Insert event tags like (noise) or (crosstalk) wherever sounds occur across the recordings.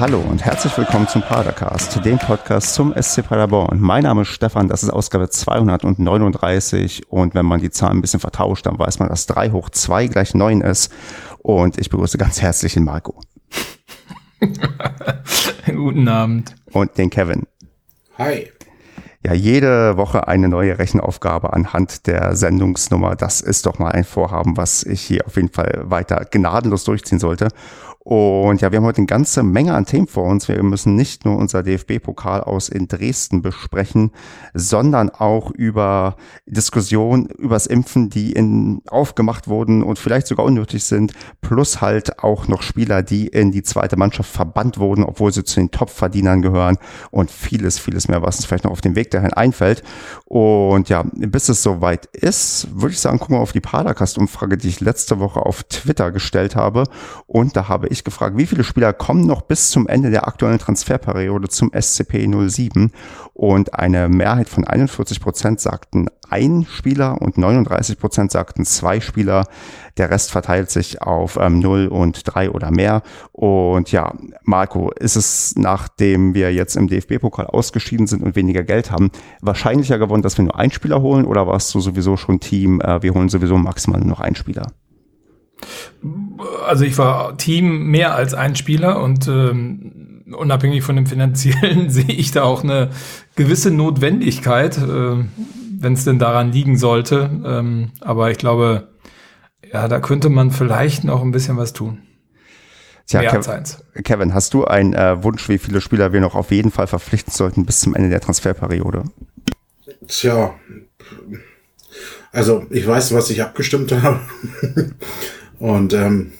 Hallo und herzlich willkommen zum Padercast, dem Podcast zum SC Paderborn. Mein Name ist Stefan, das ist Ausgabe 239 und wenn man die Zahlen ein bisschen vertauscht, dann weiß man, dass 3 hoch 2 gleich 9 ist und ich begrüße ganz herzlich den Marco. (laughs) Guten Abend. Und den Kevin. Hi ja jede Woche eine neue Rechenaufgabe anhand der Sendungsnummer. Das ist doch mal ein Vorhaben, was ich hier auf jeden Fall weiter gnadenlos durchziehen sollte. Und ja, wir haben heute eine ganze Menge an Themen vor uns. Wir müssen nicht nur unser DFB-Pokal aus in Dresden besprechen, sondern auch über Diskussionen übers Impfen, die in, aufgemacht wurden und vielleicht sogar unnötig sind, plus halt auch noch Spieler, die in die zweite Mannschaft verbannt wurden, obwohl sie zu den Top-Verdienern gehören und vieles, vieles mehr, was uns vielleicht noch auf dem Weg dahin einfällt. Und ja, bis es soweit ist, würde ich sagen, gucken wir auf die Padercast-Umfrage, die ich letzte Woche auf Twitter gestellt habe. Und da habe ich gefragt, wie viele Spieler kommen noch bis zum Ende der aktuellen Transferperiode zum SCP 07? Und eine Mehrheit von 41 Prozent sagten ein Spieler und 39 Prozent sagten zwei Spieler. Der Rest verteilt sich auf ähm, 0 und 3 oder mehr. Und ja, Marco, ist es, nachdem wir jetzt im DFB-Pokal ausgeschieden sind und weniger Geld haben, wahrscheinlicher geworden, dass wir nur einen Spieler holen oder warst du sowieso schon Team, äh, wir holen sowieso maximal nur noch einen Spieler? Also ich war Team mehr als ein Spieler und ähm, unabhängig von dem finanziellen (laughs) sehe ich da auch eine gewisse Notwendigkeit, äh, wenn es denn daran liegen sollte. Ähm, aber ich glaube, ja, da könnte man vielleicht noch ein bisschen was tun. Tja, Mehr Kev eins. Kevin, hast du einen äh, Wunsch, wie viele Spieler wir noch auf jeden Fall verpflichten sollten bis zum Ende der Transferperiode? Tja, also ich weiß, was ich abgestimmt (laughs) habe. Und ähm,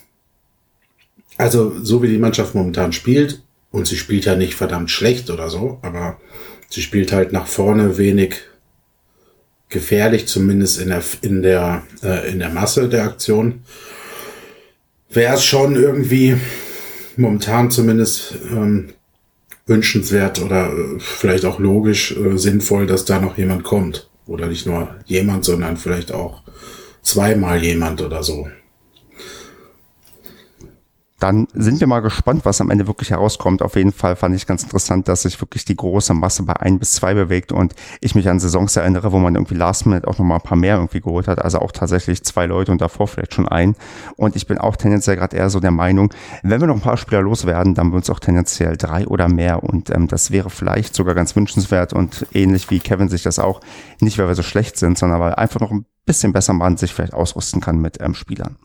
also so wie die Mannschaft momentan spielt, und sie spielt ja nicht verdammt schlecht oder so, aber sie spielt halt nach vorne wenig gefährlich, zumindest in der in der äh, in der Masse der Aktion. Wäre es schon irgendwie momentan zumindest ähm, wünschenswert oder äh, vielleicht auch logisch äh, sinnvoll, dass da noch jemand kommt oder nicht nur jemand, sondern vielleicht auch zweimal jemand oder so dann sind wir mal gespannt, was am Ende wirklich herauskommt. Auf jeden Fall fand ich ganz interessant, dass sich wirklich die große Masse bei ein bis zwei bewegt und ich mich an Saisons erinnere, wo man irgendwie Last Minute auch noch mal ein paar mehr irgendwie geholt hat. Also auch tatsächlich zwei Leute und davor vielleicht schon ein. Und ich bin auch tendenziell gerade eher so der Meinung, wenn wir noch ein paar Spieler loswerden, dann würden es auch tendenziell drei oder mehr und ähm, das wäre vielleicht sogar ganz wünschenswert und ähnlich wie Kevin sich das auch, nicht weil wir so schlecht sind, sondern weil einfach noch ein bisschen besser man sich vielleicht ausrüsten kann mit ähm, Spielern.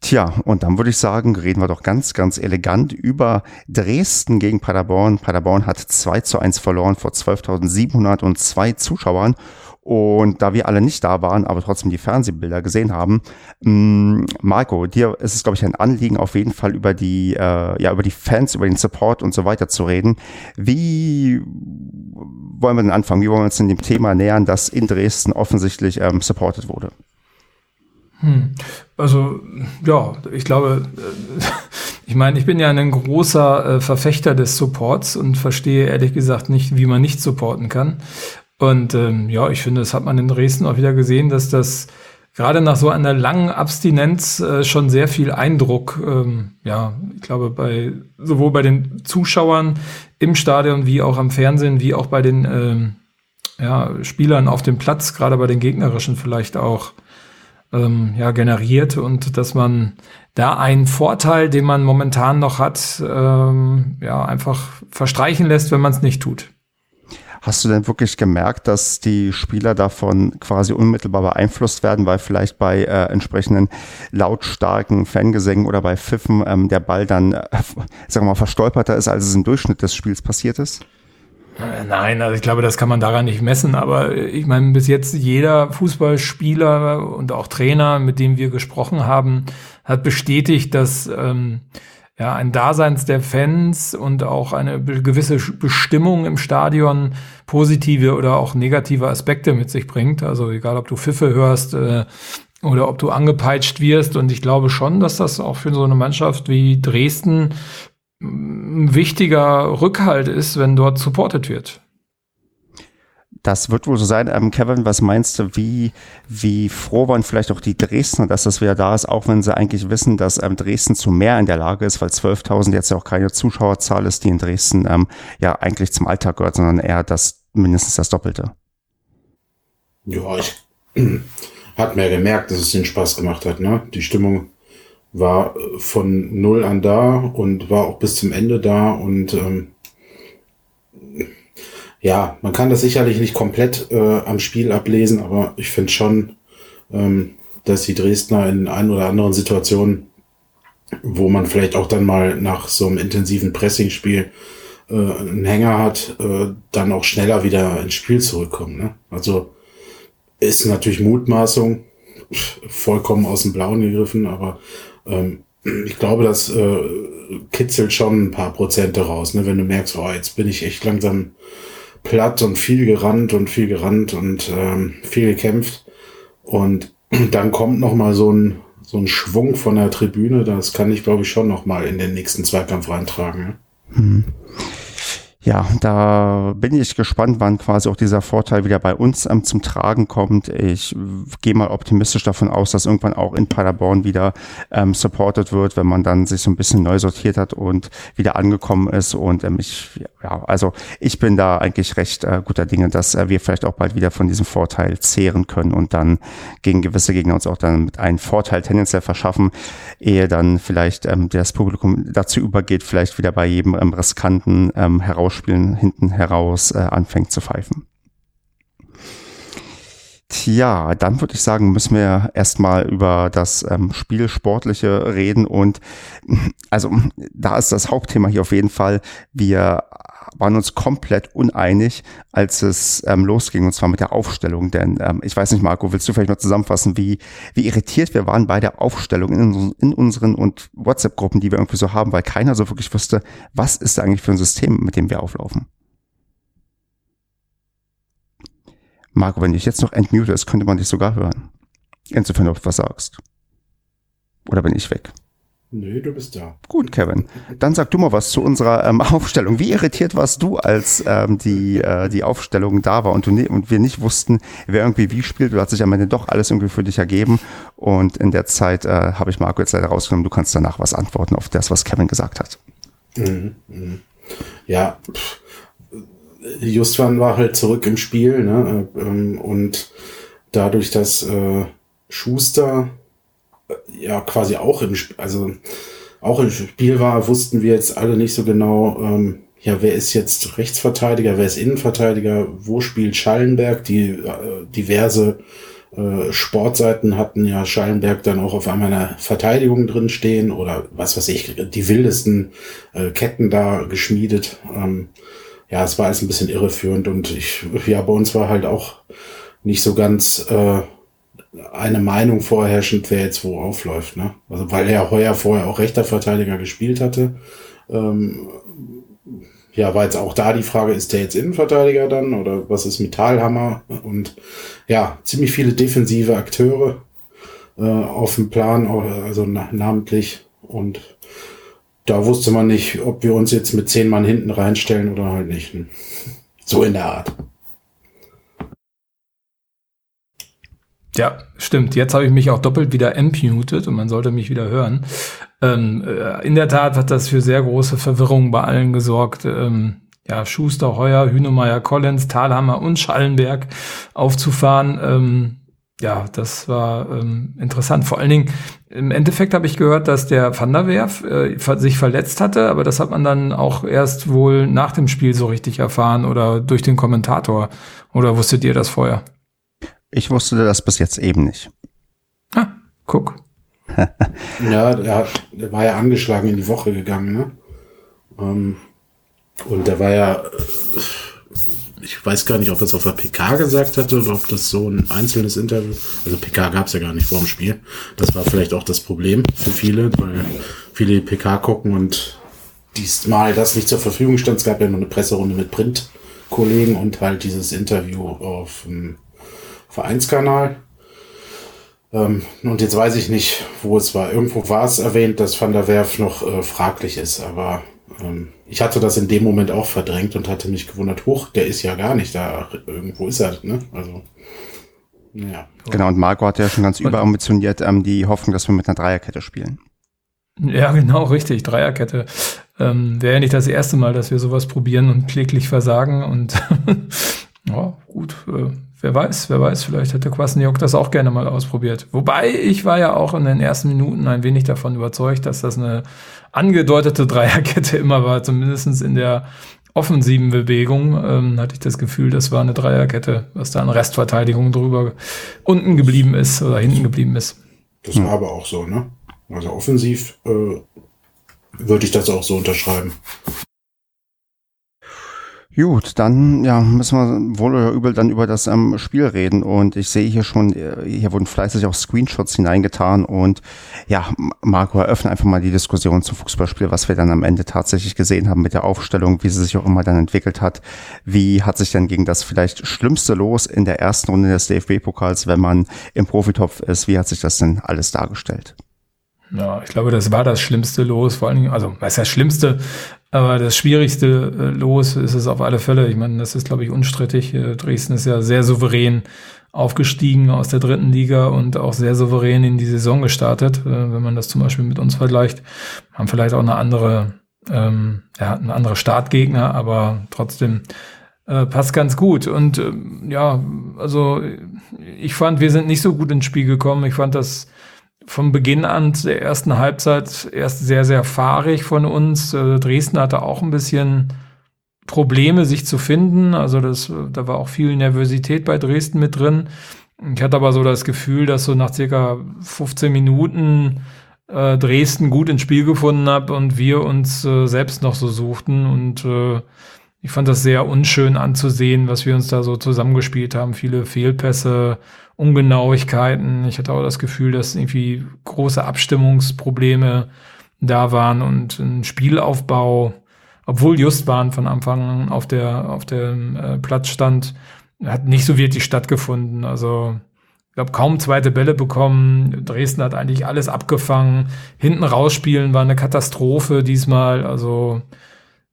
Tja, und dann würde ich sagen, reden wir doch ganz, ganz elegant über Dresden gegen Paderborn. Paderborn hat 2 zu 1 verloren vor 12.702 Zuschauern. Und da wir alle nicht da waren, aber trotzdem die Fernsehbilder gesehen haben, mm, Marco, dir ist es, glaube ich, ein Anliegen, auf jeden Fall über die, äh, ja, über die Fans, über den Support und so weiter zu reden. Wie wollen wir denn anfangen? Wie wollen wir uns in dem Thema nähern, das in Dresden offensichtlich ähm, supported wurde? Hm. Also ja, ich glaube, äh, (laughs) ich meine, ich bin ja ein großer äh, Verfechter des Supports und verstehe ehrlich gesagt nicht, wie man nicht supporten kann. Und ähm, ja, ich finde, das hat man in Dresden auch wieder gesehen, dass das gerade nach so einer langen Abstinenz äh, schon sehr viel Eindruck, ähm, ja, ich glaube, bei sowohl bei den Zuschauern im Stadion wie auch am Fernsehen, wie auch bei den ähm, ja, Spielern auf dem Platz, gerade bei den gegnerischen vielleicht auch ähm, ja, generiert und dass man da einen Vorteil, den man momentan noch hat, ähm, ja, einfach verstreichen lässt, wenn man es nicht tut. Hast du denn wirklich gemerkt, dass die Spieler davon quasi unmittelbar beeinflusst werden, weil vielleicht bei äh, entsprechenden lautstarken Fangesängen oder bei Pfiffen ähm, der Ball dann, äh, (laughs) sagen wir mal, verstolperter ist, als es im Durchschnitt des Spiels passiert ist? Äh, nein, also ich glaube, das kann man daran nicht messen, aber ich meine, bis jetzt jeder Fußballspieler und auch Trainer, mit dem wir gesprochen haben, hat bestätigt, dass ähm, ja, ein Daseins der Fans und auch eine gewisse Bestimmung im Stadion positive oder auch negative Aspekte mit sich bringt. Also egal, ob du Pfiffe hörst äh, oder ob du angepeitscht wirst. Und ich glaube schon, dass das auch für so eine Mannschaft wie Dresden ein wichtiger Rückhalt ist, wenn dort supported wird. Das wird wohl so sein. Ähm, Kevin, was meinst du, wie, wie froh waren vielleicht auch die Dresdner, dass das wieder da ist, auch wenn sie eigentlich wissen, dass ähm, Dresden zu mehr in der Lage ist, weil 12.000 jetzt ja auch keine Zuschauerzahl ist, die in Dresden ähm, ja eigentlich zum Alltag gehört, sondern eher das mindestens das Doppelte. Ja, ich (clears throat) hat mir gemerkt, dass es den Spaß gemacht hat. Ne? Die Stimmung war von null an da und war auch bis zum Ende da und ähm, ja, man kann das sicherlich nicht komplett äh, am Spiel ablesen, aber ich finde schon, ähm, dass die Dresdner in ein oder anderen Situationen, wo man vielleicht auch dann mal nach so einem intensiven Pressingspiel äh, einen Hänger hat, äh, dann auch schneller wieder ins Spiel zurückkommen. Ne? Also ist natürlich Mutmaßung, vollkommen aus dem Blauen gegriffen, aber ähm, ich glaube, das äh, kitzelt schon ein paar Prozente raus, ne? wenn du merkst, oh, jetzt bin ich echt langsam platt und viel gerannt und viel gerannt und ähm, viel gekämpft. Und (clears throat) dann kommt noch mal so ein, so ein Schwung von der Tribüne. Das kann ich, glaube ich, schon noch mal in den nächsten Zweikampf reintragen. Ne? Hm ja, da bin ich gespannt, wann quasi auch dieser Vorteil wieder bei uns ähm, zum Tragen kommt. Ich gehe mal optimistisch davon aus, dass irgendwann auch in Paderborn wieder ähm, supported wird, wenn man dann sich so ein bisschen neu sortiert hat und wieder angekommen ist. Und ähm, ich, ja, also ich bin da eigentlich recht äh, guter Dinge, dass äh, wir vielleicht auch bald wieder von diesem Vorteil zehren können und dann gegen gewisse Gegner uns auch dann mit einem Vorteil tendenziell verschaffen, ehe dann vielleicht ähm, das Publikum dazu übergeht, vielleicht wieder bei jedem ähm, riskanten ähm, heraus Schauspielen hinten heraus äh, anfängt zu pfeifen. Tja, dann würde ich sagen, müssen wir erstmal über das ähm, Spiel Sportliche reden und also da ist das Hauptthema hier auf jeden Fall. Wir waren uns komplett uneinig, als es ähm, losging, und zwar mit der Aufstellung. Denn ähm, ich weiß nicht, Marco, willst du vielleicht mal zusammenfassen, wie, wie irritiert wir waren bei der Aufstellung in, in unseren und WhatsApp-Gruppen, die wir irgendwie so haben, weil keiner so wirklich wusste, was ist da eigentlich für ein System, mit dem wir auflaufen. Marco, wenn ich jetzt noch entmute könnte man dich sogar hören. Insofern, ob du was sagst. Oder bin ich weg? Nee, du bist da. Gut, Kevin. Dann sag du mal was zu unserer ähm, (laughs) Aufstellung. Wie irritiert warst du, als ähm, die, äh, die Aufstellung da war und, du ne und wir nicht wussten, wer irgendwie wie spielt? Du hast sich am Ende doch alles irgendwie für dich ergeben. Und in der Zeit äh, habe ich Marco jetzt leider rausgenommen. Du kannst danach was antworten auf das, was Kevin gesagt hat. Mhm, mh. Ja, pff. Justwan war halt zurück im Spiel ne? Ähm, und dadurch, dass äh, Schuster ja quasi auch im, also auch im Spiel war, wussten wir jetzt alle nicht so genau, ähm, ja, wer ist jetzt Rechtsverteidiger, wer ist Innenverteidiger, wo spielt Schallenberg, die äh, diverse äh, Sportseiten hatten ja Schallenberg dann auch auf einmal in der Verteidigung drin stehen oder was weiß ich, die wildesten äh, Ketten da geschmiedet. Ähm, ja, es war alles ein bisschen irreführend und ich, ja, bei uns war halt auch nicht so ganz äh, eine Meinung vorherrschend, wer jetzt wo aufläuft. Ne? Also weil er heuer vorher auch rechter Verteidiger gespielt hatte. Ähm, ja, war jetzt auch da die Frage, ist der jetzt Innenverteidiger dann oder was ist mit Talhammer? Und ja, ziemlich viele defensive Akteure äh, auf dem Plan, also namentlich. Und da wusste man nicht, ob wir uns jetzt mit zehn Mann hinten reinstellen oder halt nicht. So in der Art. Ja, stimmt. Jetzt habe ich mich auch doppelt wieder entmutet und man sollte mich wieder hören. Ähm, äh, in der Tat hat das für sehr große Verwirrung bei allen gesorgt. Ähm, ja, Schuster, Heuer, Hünemeyer, Collins, Thalhammer und Schallenberg aufzufahren. Ähm, ja, das war ähm, interessant. Vor allen Dingen, im Endeffekt habe ich gehört, dass der Van der Werf äh, sich verletzt hatte, aber das hat man dann auch erst wohl nach dem Spiel so richtig erfahren oder durch den Kommentator. Oder wusstet ihr das vorher? Ich wusste das bis jetzt eben nicht. Ah, guck. (laughs) ja, der, der, war ja angeschlagen in die Woche gegangen, ne? Ähm, und der war ja, äh, ich weiß gar nicht, ob er es auf der PK gesagt hatte oder ob das so ein einzelnes Interview, also PK gab es ja gar nicht vor dem Spiel. Das war vielleicht auch das Problem für viele, weil viele die PK gucken und diesmal das nicht zur Verfügung stand. Es gab ja nur eine Presserunde mit Printkollegen und halt dieses Interview auf dem Vereinskanal. Ähm, und jetzt weiß ich nicht, wo es war. Irgendwo war es erwähnt, dass Van der Werf noch äh, fraglich ist, aber ähm, ich hatte das in dem Moment auch verdrängt und hatte mich gewundert, hoch, der ist ja gar nicht da. Irgendwo ist er, ne? Also, ja. Genau, und Marco hat ja schon ganz überambitioniert ähm, die Hoffnung, dass wir mit einer Dreierkette spielen. Ja, (laughs) genau, richtig. Dreierkette. Ähm, Wäre ja nicht das erste Mal, dass wir sowas probieren und kläglich versagen. Und (laughs) ja, gut, äh, wer weiß, wer weiß, vielleicht hätte Kwasniok das auch gerne mal ausprobiert. Wobei ich war ja auch in den ersten Minuten ein wenig davon überzeugt, dass das eine angedeutete (laughs) Dreierkette immer war, zumindest in der offensiven Bewegung ähm, hatte ich das Gefühl, das war eine Dreierkette, was da an Restverteidigung drüber unten geblieben ist oder hinten geblieben ist. Das war aber auch so, ne? Also offensiv äh, würde ich das auch so unterschreiben. Gut, dann ja, müssen wir wohl oder übel dann über das ähm, Spiel reden. Und ich sehe hier schon, äh, hier wurden fleißig auch Screenshots hineingetan. Und ja, Marco, eröffne einfach mal die Diskussion zum Fußballspiel, was wir dann am Ende tatsächlich gesehen haben mit der Aufstellung, wie sie sich auch immer dann entwickelt hat. Wie hat sich denn gegen das vielleicht schlimmste Los in der ersten Runde des DFB-Pokals, wenn man im Profitopf ist, wie hat sich das denn alles dargestellt? Ja, ich glaube, das war das schlimmste Los, vor allen Dingen, also was ist das Schlimmste, aber das schwierigste äh, Los ist es auf alle Fälle. Ich meine, das ist, glaube ich, unstrittig. Äh, Dresden ist ja sehr souverän aufgestiegen aus der dritten Liga und auch sehr souverän in die Saison gestartet. Äh, wenn man das zum Beispiel mit uns vergleicht, haben vielleicht auch eine andere, ähm, ja, eine andere Startgegner, aber trotzdem passt ganz gut. Und äh, ja, also ich fand, wir sind nicht so gut ins Spiel gekommen. Ich fand das vom Beginn an der ersten Halbzeit erst sehr, sehr fahrig von uns. Äh, Dresden hatte auch ein bisschen Probleme, sich zu finden. Also das, da war auch viel Nervosität bei Dresden mit drin. Ich hatte aber so das Gefühl, dass so nach circa 15 Minuten äh, Dresden gut ins Spiel gefunden hat und wir uns äh, selbst noch so suchten. Und äh, ich fand das sehr unschön anzusehen, was wir uns da so zusammengespielt haben. Viele Fehlpässe, Ungenauigkeiten. Ich hatte auch das Gefühl, dass irgendwie große Abstimmungsprobleme da waren und ein Spielaufbau, obwohl Justbahn von Anfang an auf der auf dem äh, Platz stand, hat nicht so wirklich stattgefunden. Also ich glaube, kaum zweite Bälle bekommen. Dresden hat eigentlich alles abgefangen. Hinten rausspielen war eine Katastrophe diesmal. Also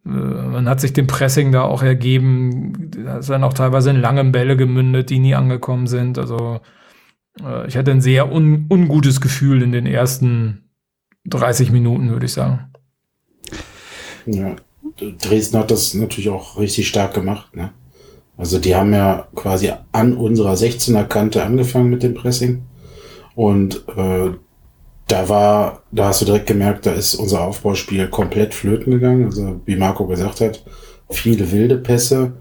man hat sich dem Pressing da auch ergeben. Da ist dann auch teilweise in langen Bälle gemündet, die nie angekommen sind. Also äh, ich hatte ein sehr un ungutes Gefühl in den ersten 30 Minuten, würde ich sagen. Ja, Dresden hat das natürlich auch richtig stark gemacht. Ne? Also die haben ja quasi an unserer 16er Kante angefangen mit dem Pressing. Und äh, da war, da hast du direkt gemerkt, da ist unser Aufbauspiel komplett flöten gegangen. Also wie Marco gesagt hat, viele wilde Pässe.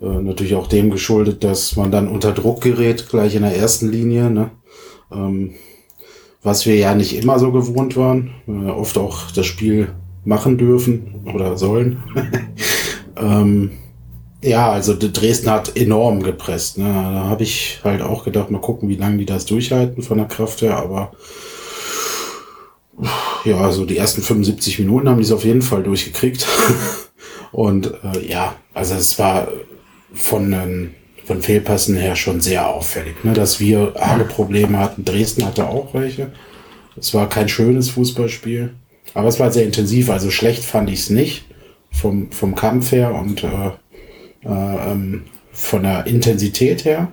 Äh, natürlich auch dem geschuldet, dass man dann unter Druck gerät, gleich in der ersten Linie. Ne? Ähm, was wir ja nicht immer so gewohnt waren. Äh, oft auch das Spiel machen dürfen oder sollen. (laughs) ähm, ja, also Dresden hat enorm gepresst. Ne? Da habe ich halt auch gedacht, mal gucken, wie lange die das durchhalten von der Kraft her. Aber ja, also die ersten 75 Minuten haben die es auf jeden Fall durchgekriegt. (laughs) Und äh, ja, also es war von, ähm, von Fehlpassen her schon sehr auffällig, ne, dass wir arge Probleme hatten. Dresden hatte auch welche. Es war kein schönes Fußballspiel, aber es war sehr intensiv. Also schlecht fand ich es nicht vom, vom Kampf her und äh, äh, ähm, von der Intensität her.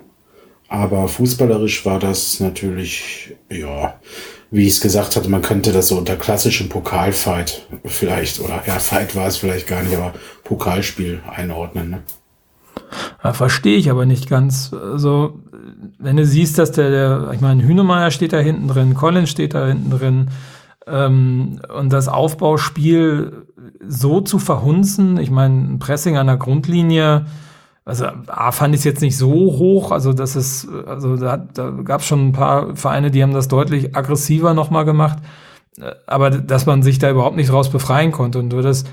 Aber fußballerisch war das natürlich, ja, wie ich es gesagt hatte, man könnte das so unter klassischem Pokalfight vielleicht, oder ja, Fight war es vielleicht gar nicht, aber Pokalspiel einordnen. Ne? Ja, Verstehe ich aber nicht ganz. Also, wenn du siehst, dass der, der ich meine, Hünemeyer steht da hinten drin, Collins steht da hinten drin, ähm, und das Aufbauspiel so zu verhunzen, ich meine, ein Pressing an der Grundlinie, also A fand ich es jetzt nicht so hoch, also das ist, also da, da gab es schon ein paar Vereine, die haben das deutlich aggressiver nochmal gemacht, aber dass man sich da überhaupt nicht raus befreien konnte und du das,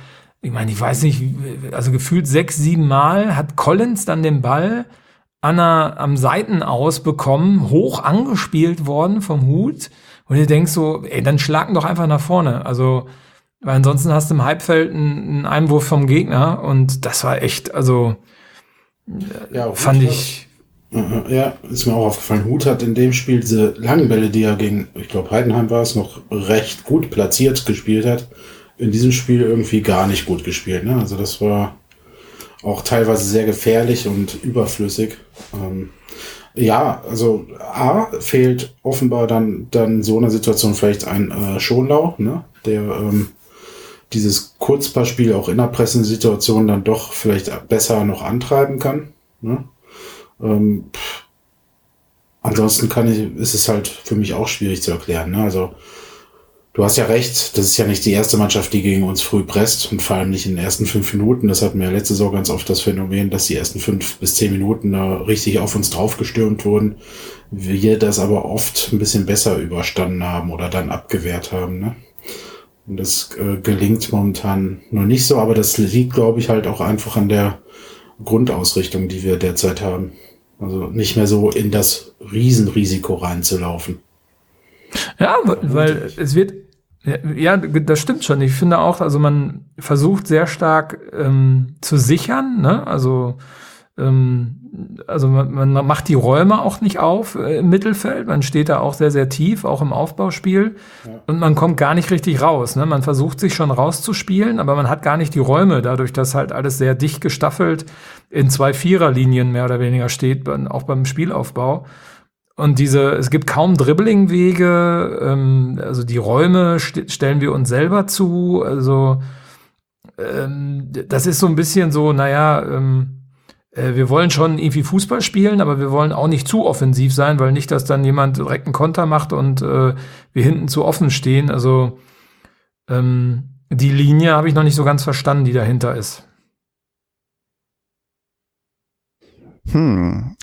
ich meine, ich weiß nicht, also gefühlt sechs, sieben Mal hat Collins dann den Ball an der, am Seitenaus bekommen, hoch angespielt worden vom Hut. Und ihr denkst so, ey, dann schlagen doch einfach nach vorne, also weil ansonsten hast du im Halbfeld einen Einwurf vom Gegner und das war echt, also ja, fand ich. Ja, ist mir auch aufgefallen. Hut hat in dem Spiel diese langen Bälle, die er gegen, ich glaube, Heidenheim war es, noch recht gut platziert gespielt hat, in diesem Spiel irgendwie gar nicht gut gespielt. Ne? Also das war auch teilweise sehr gefährlich und überflüssig. Ähm, ja, also A fehlt offenbar dann dann so einer Situation vielleicht ein äh, Schonlau, ne? der ähm, dieses Kurzpassspiel auch in der Pressensituation dann doch vielleicht besser noch antreiben kann. Ne? Ähm, ansonsten kann ich, ist es halt für mich auch schwierig zu erklären. Ne? Also du hast ja recht, das ist ja nicht die erste Mannschaft, die gegen uns früh presst und vor allem nicht in den ersten fünf Minuten. Das hatten wir ja letzte Saison ganz oft das Phänomen, dass die ersten fünf bis zehn Minuten da richtig auf uns draufgestürmt wurden. Wir das aber oft ein bisschen besser überstanden haben oder dann abgewehrt haben. Ne? Und das äh, gelingt momentan noch nicht so, aber das liegt, glaube ich, halt auch einfach an der Grundausrichtung, die wir derzeit haben. Also nicht mehr so in das Riesenrisiko reinzulaufen. Ja, weil es wird, ja, das stimmt schon. Ich finde auch, also man versucht sehr stark ähm, zu sichern, ne? Also ähm, also man, man, macht die Räume auch nicht auf äh, im Mittelfeld. Man steht da auch sehr, sehr tief, auch im Aufbauspiel. Ja. Und man kommt gar nicht richtig raus. Ne? Man versucht sich schon rauszuspielen, aber man hat gar nicht die Räume, dadurch, dass halt alles sehr dicht gestaffelt in zwei Viererlinien mehr oder weniger steht, auch beim Spielaufbau. Und diese, es gibt kaum Dribblingwege, ähm, also die Räume st stellen wir uns selber zu. Also ähm, das ist so ein bisschen so, naja, ähm, äh, wir wollen schon irgendwie Fußball spielen, aber wir wollen auch nicht zu offensiv sein, weil nicht, dass dann jemand direkt einen Konter macht und äh, wir hinten zu offen stehen. Also ähm, die Linie habe ich noch nicht so ganz verstanden, die dahinter ist. Hm.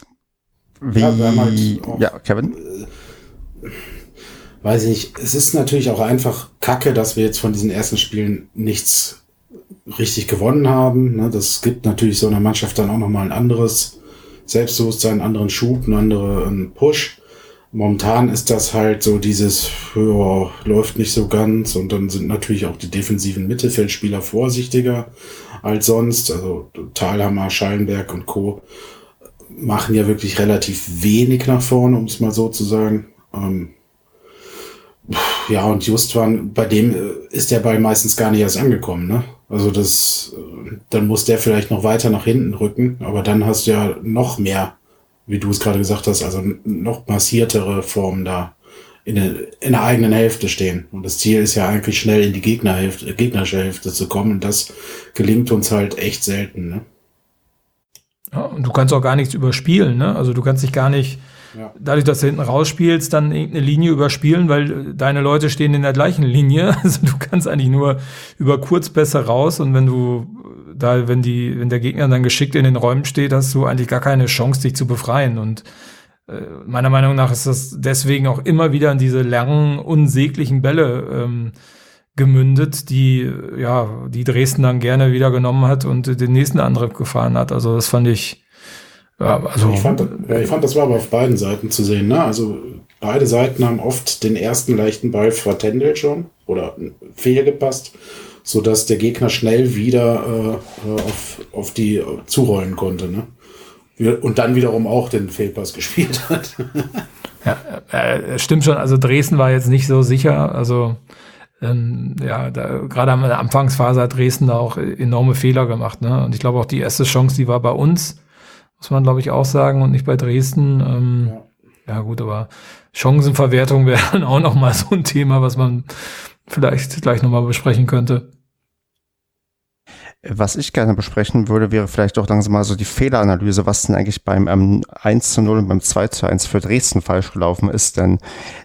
Wie, ja, halt auch, ja, Kevin? Äh, weiß ich nicht. Es ist natürlich auch einfach kacke, dass wir jetzt von diesen ersten Spielen nichts richtig gewonnen haben. Ne? Das gibt natürlich so einer Mannschaft dann auch nochmal ein anderes Selbstbewusstsein, einen anderen Schub, einen anderen Push. Momentan ist das halt so dieses, ja, läuft nicht so ganz und dann sind natürlich auch die defensiven Mittelfeldspieler vorsichtiger als sonst. Also Thalhammer, Schallenberg und Co. machen ja wirklich relativ wenig nach vorne, um es mal so zu sagen. Ähm, ja, und Justwan, bei dem äh, ist der Ball meistens gar nicht erst angekommen, ne? Also das, dann muss der vielleicht noch weiter nach hinten rücken, aber dann hast du ja noch mehr, wie du es gerade gesagt hast, also noch massiertere Formen da in der, in der eigenen Hälfte stehen. Und das Ziel ist ja eigentlich schnell in die Gegnerhälfte, gegnerische Hälfte zu kommen. Und das gelingt uns halt echt selten, ne? Ja, und du kannst auch gar nichts überspielen, ne? Also du kannst dich gar nicht, ja. Dadurch, dass du hinten rausspielst, dann irgendeine Linie überspielen, weil deine Leute stehen in der gleichen Linie. (laughs) Also du kannst eigentlich nur über Kurzpässe raus und wenn du da, wenn die, wenn der Gegner dann geschickt in den Räumen steht, hast du eigentlich gar keine Chance, dich zu befreien. Und äh, meiner Meinung nach ist das deswegen auch immer wieder in diese langen, unsäglichen Bälle ähm, gemündet, die ja, die Dresden dann gerne wieder genommen hat und den nächsten Angriff gefahren hat. Also das fand ich ja, also ich fand, ich fand, das war aber auf beiden Seiten zu sehen. Ne? Also beide Seiten haben oft den ersten leichten Ball vertändelt schon oder fehlgepasst, sodass der Gegner schnell wieder äh, auf, auf die zurollen konnte. Ne? Und dann wiederum auch den Fehlpass (laughs) gespielt hat. ja, äh, stimmt schon. Also Dresden war jetzt nicht so sicher. Also ähm, ja, gerade am Anfangsphase hat Dresden da auch enorme Fehler gemacht. Ne? Und ich glaube auch die erste Chance, die war bei uns muss man, glaube ich, auch sagen, und nicht bei Dresden. Ähm, ja. ja. gut, aber Chancenverwertung (laughs) wäre dann auch noch mal so ein Thema, was man vielleicht gleich noch mal besprechen könnte. Was ich gerne besprechen würde, wäre vielleicht auch langsam mal so die Fehleranalyse, was denn eigentlich beim ähm, 1 zu 0 und beim 2 zu 1 für Dresden falsch gelaufen ist. Denn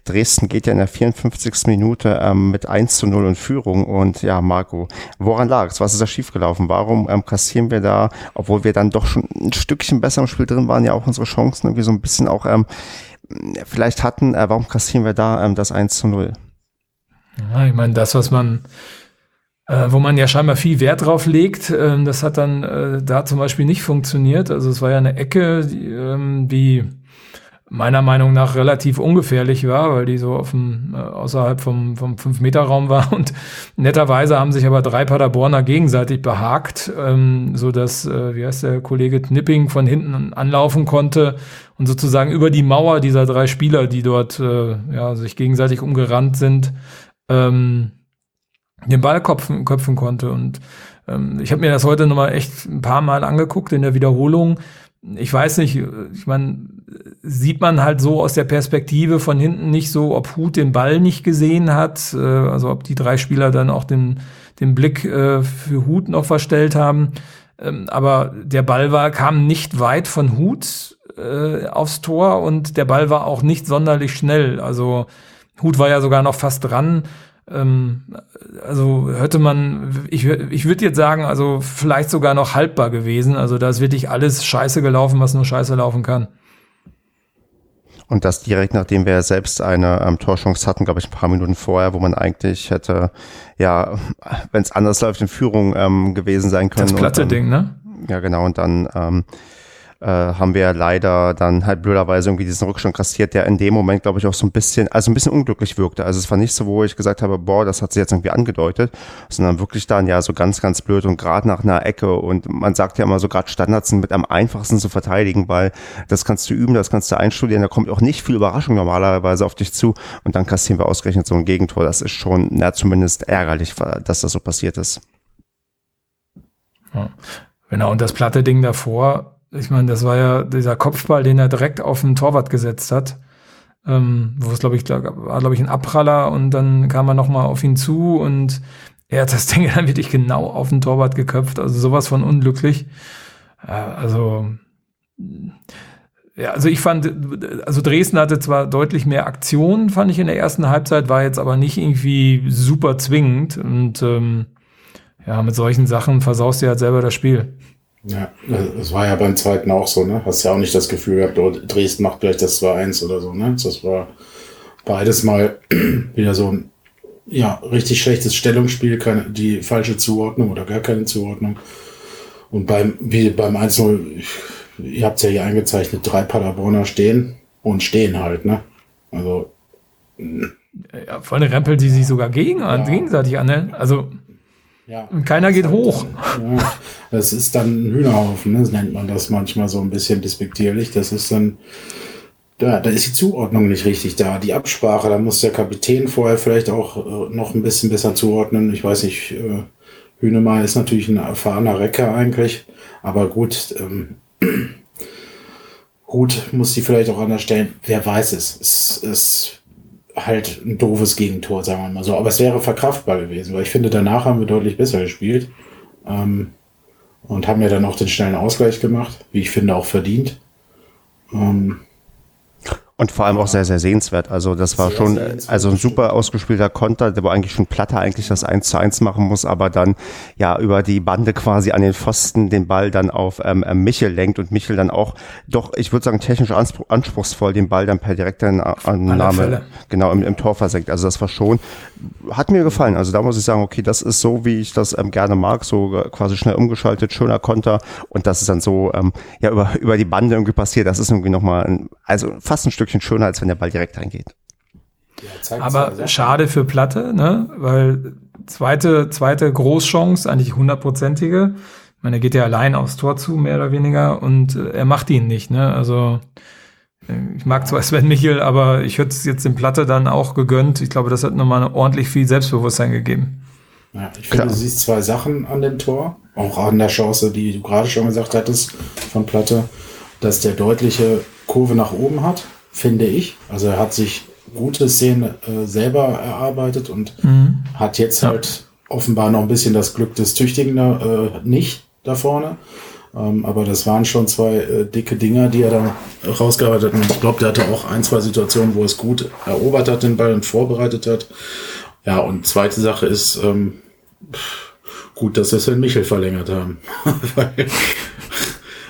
Dresden geht ja in der 54. Minute ähm, mit 1 zu 0 in Führung. Und ja, Marco, woran lag es? Was ist da schiefgelaufen? Warum ähm, kassieren wir da, obwohl wir dann doch schon ein Stückchen besser im Spiel drin waren, ja auch unsere Chancen irgendwie so ein bisschen auch ähm, vielleicht hatten, äh, warum kassieren wir da ähm, das 1 zu 0? Ja, ich meine, das, was man äh, wo man ja scheinbar viel Wert drauf legt. Ähm, das hat dann äh, da zum Beispiel nicht funktioniert. Also es war ja eine Ecke, die, ähm, die meiner Meinung nach relativ ungefährlich war, weil die so auf dem, äh, außerhalb vom, vom 5-Meter-Raum war. Und netterweise haben sich aber drei Paderborner gegenseitig behagt, ähm, so dass, äh, wie heißt der Kollege Knipping von hinten anlaufen konnte und sozusagen über die Mauer dieser drei Spieler, die dort äh, ja, sich gegenseitig umgerannt sind, ähm, den Ball köpfen, köpfen konnte. Und ähm, ich habe mir das heute nochmal echt ein paar Mal angeguckt in der Wiederholung. Ich weiß nicht, ich meine, sieht man halt so aus der Perspektive von hinten nicht so, ob Hut den Ball nicht gesehen hat, äh, also ob die drei Spieler dann auch den, den Blick äh, für Hut noch verstellt haben. Ähm, aber der Ball war, kam nicht weit von Hut äh, aufs Tor und der Ball war auch nicht sonderlich schnell. Also Hut war ja sogar noch fast dran. Ähm, also hätte man, ich, ich würde jetzt sagen, also vielleicht sogar noch haltbar gewesen. Also da ist wirklich alles scheiße gelaufen, was nur scheiße laufen kann. Und das direkt nachdem wir selbst eine ähm, Torchance hatten, glaube ich, ein paar Minuten vorher, wo man eigentlich hätte, ja, wenn es anders läuft, in Führung ähm, gewesen sein können. Das platte Ding, ne? Ja, genau. Und dann ähm, äh, haben wir leider dann halt blöderweise irgendwie diesen Rückstand kassiert, der in dem Moment, glaube ich, auch so ein bisschen, also ein bisschen unglücklich wirkte. Also es war nicht so, wo ich gesagt habe, boah, das hat sich jetzt irgendwie angedeutet, sondern wirklich dann ja so ganz, ganz blöd und gerade nach einer Ecke und man sagt ja immer so, gerade Standards sind mit am einfachsten zu verteidigen, weil das kannst du üben, das kannst du einstudieren, da kommt auch nicht viel Überraschung normalerweise auf dich zu und dann kassieren wir ausgerechnet so ein Gegentor. Das ist schon, na, zumindest ärgerlich, dass das so passiert ist. Ja. Genau, und das platte Ding davor, ich meine, das war ja dieser Kopfball, den er direkt auf den Torwart gesetzt hat. Ähm, wo es, glaube ich, war, glaube ich, ein Abpraller und dann kam er nochmal auf ihn zu und er hat das (laughs) Ding dann wirklich genau auf den Torwart geköpft. Also sowas von unglücklich. Ja, also, ja, also ich fand, also Dresden hatte zwar deutlich mehr Aktionen, fand ich in der ersten Halbzeit, war jetzt aber nicht irgendwie super zwingend und ähm, ja, mit solchen Sachen versaust du halt selber das Spiel. Ja, das war ja beim zweiten auch so, ne? Hast ja auch nicht das Gefühl gehabt, oh, Dresden macht gleich das 2-1 oder so, ne? Das war beides mal (clears throat) wieder so ein ja, richtig schlechtes Stellungsspiel, keine, die falsche Zuordnung oder gar keine Zuordnung. Und beim, wie beim 1-0, ihr habt es ja hier eingezeichnet, drei Paderborner stehen und stehen halt, ne? Also. Ja, vor allem rempeln die sich sogar gegen, ja. gegenseitig an, ne? Also. Ja. Und keiner geht halt, hoch. Ja, das ist dann ein Hühnerhaufen, ne? das nennt man das manchmal so ein bisschen despektierlich. Das ist dann, da, da ist die Zuordnung nicht richtig da. Die Absprache, da muss der Kapitän vorher vielleicht auch äh, noch ein bisschen besser zuordnen. Ich weiß nicht, äh, Hühnemar ist natürlich ein erfahrener Recker eigentlich, aber gut, ähm, (clears throat) gut muss die vielleicht auch anders stellen. Wer weiß es. Es, es halt ein doofes Gegentor, sagen wir mal so. Aber es wäre verkraftbar gewesen, weil ich finde, danach haben wir deutlich besser gespielt. Ähm, und haben ja dann auch den schnellen Ausgleich gemacht, wie ich finde, auch verdient. Ähm, und vor allem auch sehr, sehr sehenswert. Also das war schon, also ein super ausgespielter Konter, der war eigentlich schon Platter eigentlich das 1 zu 1 machen muss, aber dann ja über die Bande quasi an den Pfosten den Ball dann auf ähm, ähm Michel lenkt und Michel dann auch doch, ich würde sagen, technisch anspruch, anspruchsvoll den Ball dann per direkter Annahme genau im, im Tor versenkt. Also das war schon, hat mir gefallen. Also da muss ich sagen, okay, das ist so, wie ich das ähm, gerne mag, so quasi schnell umgeschaltet, schöner Konter und das ist dann so ähm, ja über, über die Bande irgendwie passiert. Das ist irgendwie nochmal, ein, also fast ein Stück Stückchen schöner, als wenn der Ball direkt reingeht. Ja, Aber schade für Platte, ne? Weil zweite, zweite Großchance, eigentlich hundertprozentige. Ich meine, er geht ja allein aufs Tor zu, mehr oder weniger, und äh, er macht ihn nicht, ne? Also, äh, ich mag zwar (laughs) Sven Michel, aber ich hätte es jetzt dem Platte dann auch gegönnt. Ich glaube, das hat nochmal ordentlich viel Selbstbewusstsein gegeben. Ja, ich finde, du siehst zwei Sachen an dem Tor, auch an der Chance, die du gerade schon gesagt hattest von Platte, dass der deutliche Kurve nach oben hat finde ich. Also er hat sich gute Szenen äh, selber erarbeitet und mhm. hat jetzt ja. halt offenbar noch ein bisschen das Glück des Tüchtigen äh, nicht da vorne. Ähm, aber das waren schon zwei äh, dicke Dinger, die er da rausgearbeitet hat. Und ich glaube, der hatte auch ein, zwei Situationen, wo er es gut erobert hat, den Ball und vorbereitet hat. Ja, und zweite Sache ist, ähm, gut, dass wir Sven Michel verlängert haben. (laughs) Weil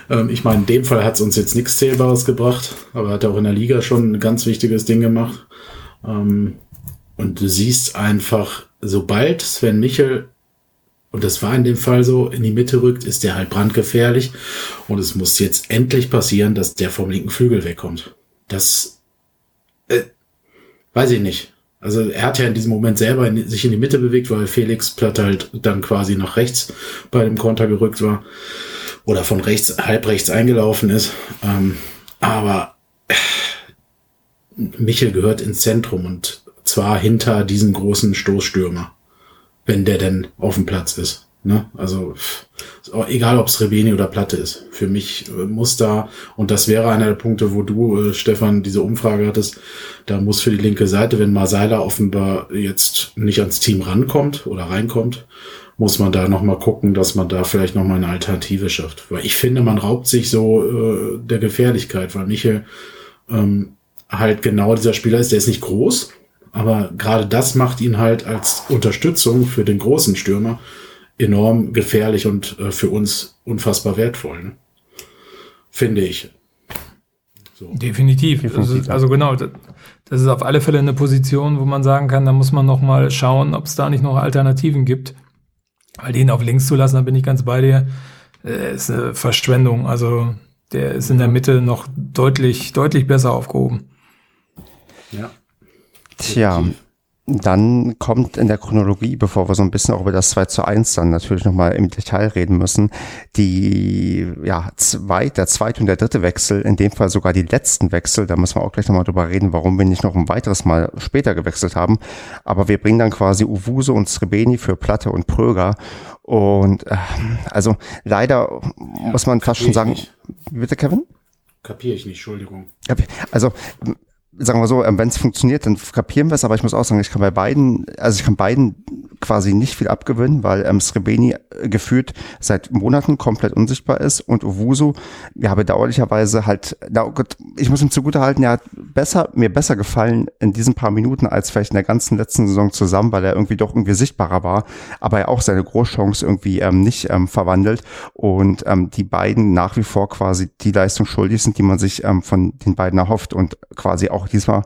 ähm, ich meine, in dem Fall hat es uns jetzt nichts Zählbares gebracht, aber hat auch in der Liga schon ein ganz wichtiges Ding gemacht. Ähm, und du siehst einfach, sobald Sven Michel, und das war in dem Fall so, in die Mitte rückt, ist der halt brandgefährlich. Und es muss jetzt endlich passieren, dass der vom linken Flügel wegkommt. Das, äh, weiß ich nicht. Also er hat ja in diesem Moment selber in, sich in die Mitte bewegt, weil Felix Platt halt dann quasi nach rechts bei dem Konter gerückt war oder von rechts, halb rechts eingelaufen ist. Ähm, aber äh, Michel gehört ins Zentrum und zwar hinter diesem großen Stoßstürmer. wenn der denn auf dem Platz ist. Ne? Also egal, ob es Rebeni oder Platte ist. Für mich äh, muss da, und das wäre einer der Punkte, wo du, äh, Stefan, diese Umfrage hattest, da muss für die linke Seite, wenn Marseilla offenbar jetzt nicht ans Team rankommt oder reinkommt, muss man da nochmal gucken, dass man da vielleicht nochmal eine Alternative schafft. Weil ich finde, man raubt sich so äh, der Gefährlichkeit, weil Michel ähm, halt genau dieser Spieler ist, der ist nicht groß, aber gerade das macht ihn halt als Unterstützung für den großen Stürmer enorm gefährlich und äh, für uns unfassbar wertvoll. Ne? Finde ich. So. Definitiv. Definitiv. Ist, also genau, das ist auf alle Fälle eine Position, wo man sagen kann, da muss man noch mal schauen, ob es da nicht noch Alternativen gibt. Weil den auf links zu lassen, da bin ich ganz bei dir, äh, ist eine Verschwendung. Also der ist in der Mitte noch deutlich, deutlich besser aufgehoben. Ja. Tja, dann kommt in der Chronologie, bevor wir so ein bisschen auch über das 2 zu 1 dann natürlich nochmal im Detail reden müssen, die, ja, zwei, der zweite und der dritte Wechsel, in dem Fall sogar die letzten Wechsel, da müssen wir auch gleich nochmal drüber reden, warum wir nicht noch ein weiteres Mal später gewechselt haben. Aber wir bringen dann quasi Uwuse und Srebeni für Platte und Pröger. Und äh, also leider ja, muss man fast schon sagen, nicht. bitte Kevin? Kapiere ich nicht, Entschuldigung. Also sagen wir so, ähm, wenn es funktioniert, dann kapieren wir es, aber ich muss auch sagen, ich kann bei beiden, also ich kann beiden quasi nicht viel abgewinnen, weil ähm, Srebeni äh, gefühlt seit Monaten komplett unsichtbar ist und Owusu, ja, bedauerlicherweise halt, na oh Gott, ich muss ihm zugutehalten, er hat besser, mir besser gefallen in diesen paar Minuten als vielleicht in der ganzen letzten Saison zusammen, weil er irgendwie doch irgendwie sichtbarer war, aber er auch seine Großchance irgendwie ähm, nicht ähm, verwandelt und ähm, die beiden nach wie vor quasi die Leistung schuldig sind, die man sich ähm, von den beiden erhofft und quasi auch diesmal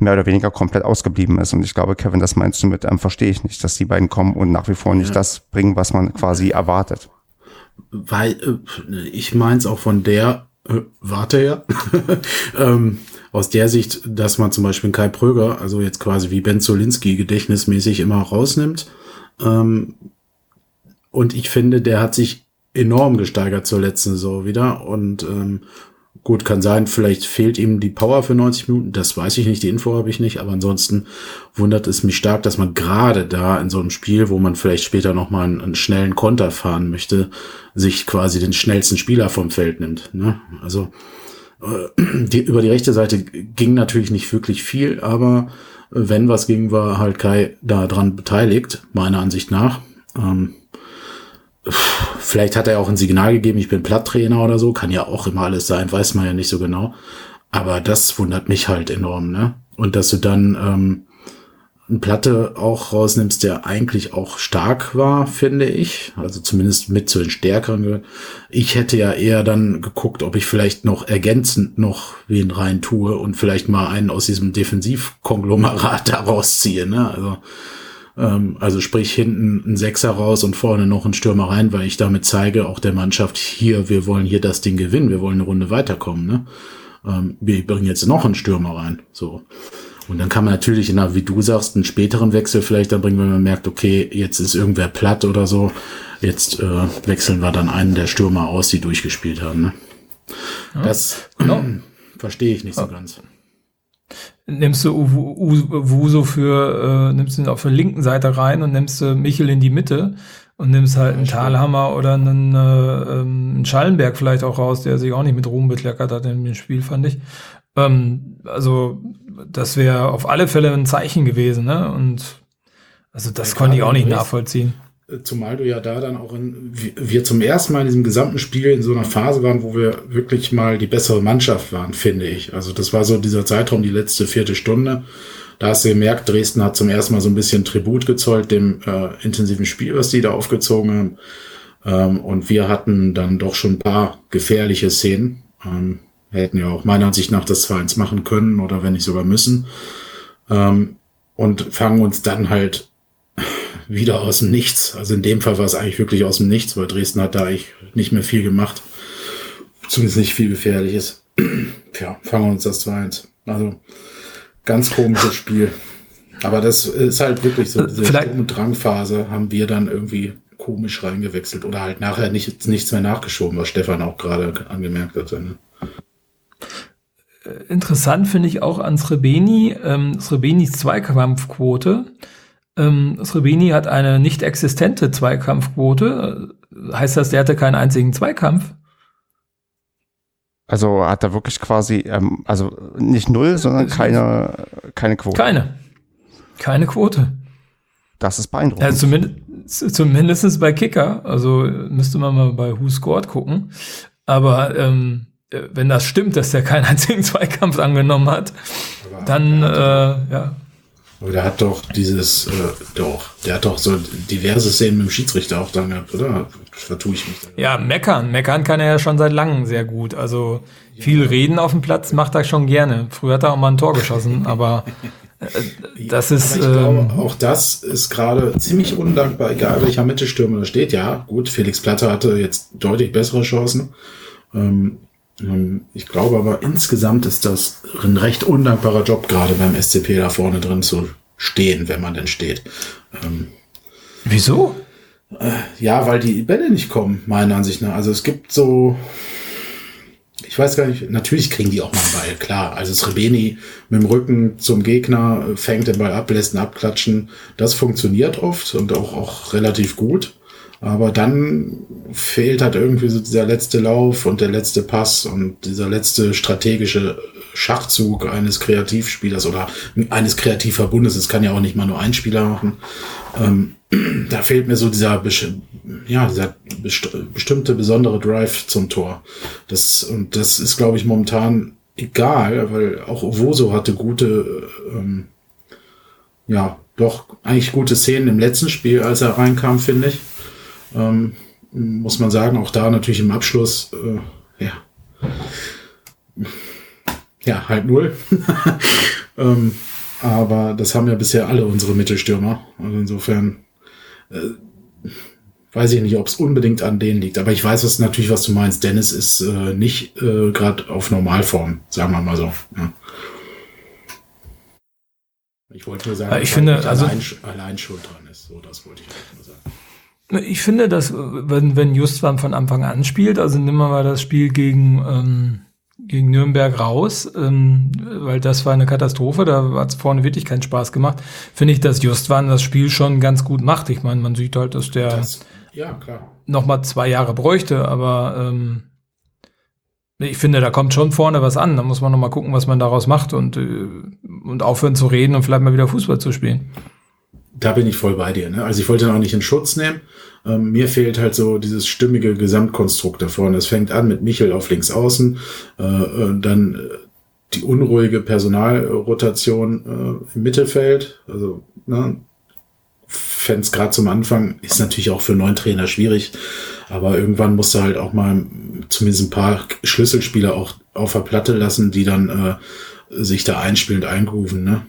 mehr oder weniger komplett ausgeblieben ist. Und ich glaube, Kevin, das meinst du mit, ähm, verstehe ich nicht, dass die beiden kommen und nach wie vor nicht ja. das bringen, was man quasi erwartet. Weil äh, ich meins auch von der äh, Warte her, (laughs) ähm, aus der Sicht, dass man zum Beispiel Kai Pröger, also jetzt quasi wie Ben Zolinski gedächtnismäßig immer rausnimmt. Ähm, und ich finde, der hat sich enorm gesteigert zur letzten Saison wieder und ähm, Gut, kann sein, vielleicht fehlt ihm die Power für 90 Minuten, das weiß ich nicht, die Info habe ich nicht, aber ansonsten wundert es mich stark, dass man gerade da in so einem Spiel, wo man vielleicht später nochmal einen, einen schnellen Konter fahren möchte, sich quasi den schnellsten Spieler vom Feld nimmt. Ne? Also äh, (clears throat) die, über die rechte Seite ging natürlich nicht wirklich viel, aber wenn was ging, war halt Kai da dran beteiligt, meiner Ansicht nach. Ähm, Vielleicht hat er auch ein Signal gegeben, ich bin Platttrainer oder so, kann ja auch immer alles sein, weiß man ja nicht so genau. Aber das wundert mich halt enorm, ne? Und dass du dann ähm, eine Platte auch rausnimmst, der eigentlich auch stark war, finde ich. Also zumindest mit zu den Stärkeren. Ich hätte ja eher dann geguckt, ob ich vielleicht noch ergänzend noch wen rein tue und vielleicht mal einen aus diesem Defensivkonglomerat (laughs) da rausziehe, ne? Also ähm, also sprich hinten ein Sechser raus und vorne noch ein Stürmer rein, weil ich damit zeige auch der Mannschaft hier, wir wollen hier das Ding gewinnen, wir wollen eine Runde weiterkommen. Ne? Ähm, wir bringen jetzt noch einen Stürmer rein. So. Und dann kann man natürlich, na, wie du sagst, einen späteren Wechsel vielleicht dann bringen, wenn man merkt, okay, jetzt ist irgendwer platt oder so. Jetzt äh, wechseln wir dann einen der Stürmer aus, die durchgespielt haben. Ne? Ja, das genau. (clears throat) verstehe ich nicht so ganz nimmst du Wuso für, äh, nimmst ihn auf der linken Seite rein und nimmst du Michel in die Mitte und nimmst halt einen Talhammer oder einen, äh, ähm, einen Schallenberg vielleicht auch raus, der sich auch nicht mit Ruhm bekleckert hat in dem Spiel, fand ich. Ähm, also, das wäre auf alle Fälle ein Zeichen gewesen, ne? Und also das ja, konnte ich auch nicht nachvollziehen. Zumal du ja da dann auch in, wir zum ersten Mal in diesem gesamten Spiel in so einer Phase waren, wo wir wirklich mal die bessere Mannschaft waren, finde ich. Also das war so dieser Zeitraum, die letzte vierte Stunde. Da hast du gemerkt, Dresden hat zum ersten Mal so ein bisschen Tribut gezollt dem äh, intensiven Spiel, was die da aufgezogen haben. Ähm, und wir hatten dann doch schon ein paar gefährliche Szenen. Ähm, hätten ja auch meiner Ansicht nach das 2-1 machen können oder wenn nicht sogar müssen. Ähm, und fangen uns dann halt wieder aus dem Nichts. Also in dem Fall war es eigentlich wirklich aus dem Nichts, weil Dresden hat da eigentlich nicht mehr viel gemacht. Zumindest nicht viel Gefährliches. (clears throat) ja, fangen wir uns das 2-1. Also ganz komisches Spiel. Aber das ist halt wirklich so, diese Vielleicht. Sturm- Drangphase haben wir dann irgendwie komisch reingewechselt oder halt nachher nicht, nichts mehr nachgeschoben, was Stefan auch gerade angemerkt hat. Ne? Interessant finde ich auch an Srebeni, ähm, Srebenis Zweikampfquote Ähm, Srebeni hat eine nicht existente Zweikampfquote. Heißt das, der hatte keinen einzigen Zweikampf? Also hat er wirklich quasi, ähm, also nicht null, sondern keine, keine Quote. Keine. Keine Quote. Das ist beeindruckend. Ja, zumindest, zumindest bei Kicker. Also müsste man mal bei Who Scored gucken. Aber ähm, wenn das stimmt, dass der keinen (laughs) einzigen Zweikampf angenommen hat, dann äh, ja. Aber der hat doch dieses, äh, doch, der hat doch so diverse Szenen mit dem Schiedsrichter auch dann gehabt, oder? Vertue ich mich. Da. Ja, meckern. Meckern kann er ja schon seit langem sehr gut. Also viel reden auf dem Platz macht er schon gerne. Früher hat er auch mal ein Tor geschossen, (laughs) aber äh, das ist. Aber ich glaube, ähm, auch das ist gerade ziemlich undankbar, egal welcher Mittelstürmer da steht. Ja, gut, Felix Platte hatte jetzt deutlich bessere Chancen. Ähm, ich glaube aber insgesamt ist das ein recht undankbarer Job, gerade beim SCP da vorne drin zu stehen, wenn man denn steht. Ähm, Wieso? Äh, ja, weil die Bälle nicht kommen, meiner Ansicht nach. Also es gibt so, ich weiß gar nicht, natürlich kriegen die auch mal einen Ball, klar. Also Srebeni mit dem Rücken zum Gegner fängt den Ball ab, lässt ihn abklatschen. Das funktioniert oft und auch, auch relativ gut. Aber dann fehlt halt irgendwie so dieser letzte Lauf und der letzte Pass und dieser letzte strategische Schachzug eines Kreativspielers oder eines Kreativverbundes. Es kann ja auch nicht mal nur ein Spieler machen. Ähm, da fehlt mir so dieser, ja, dieser bestimmte besondere Drive zum Tor. Das, und das ist, glaube ich, momentan egal, weil auch Ovoso hatte gute, ähm, ja, doch eigentlich gute Szenen im letzten Spiel, als er reinkam, finde ich. Ähm, muss man sagen, auch da natürlich im Abschluss, äh, ja, ja, halb null. (laughs) ähm, aber das haben ja bisher alle unsere Mittelstürmer. Also insofern äh, weiß ich nicht, ob es unbedingt an denen liegt. Aber ich weiß was natürlich, was du meinst. Dennis ist äh, nicht äh, gerade auf Normalform, sagen wir mal so. Ja. Ich wollte nur sagen, ich finde, also allein, allein schuld dran ist. So, das wollte ich nur sagen. Ich finde, dass wenn, wenn Justwan von Anfang an spielt, also nehmen wir mal das Spiel gegen, ähm, gegen Nürnberg raus, ähm, weil das war eine Katastrophe, da hat es vorne wirklich keinen Spaß gemacht, finde ich, dass Justwan das Spiel schon ganz gut macht. Ich meine, man sieht halt, dass der das, ja, klar. noch mal zwei Jahre bräuchte, aber ähm, ich finde, da kommt schon vorne was an. Da muss man noch mal gucken, was man daraus macht und, äh, und aufhören zu reden und vielleicht mal wieder Fußball zu spielen da bin ich voll bei dir. Ne? Also ich wollte ihn auch nicht in Schutz nehmen. Ähm, mir fehlt halt so dieses stimmige Gesamtkonstrukt da vorne. Es fängt an mit Michel auf links außen, äh, äh dann äh, die unruhige Personalrotation äh, im Mittelfeld. Also ne, es gerade zum Anfang, ist natürlich auch für neuen Trainer schwierig, aber irgendwann musst du halt auch mal zumindest ein paar Schlüsselspieler auch auf der Platte lassen, die dann äh, sich da einspielend eingrooven. Ne?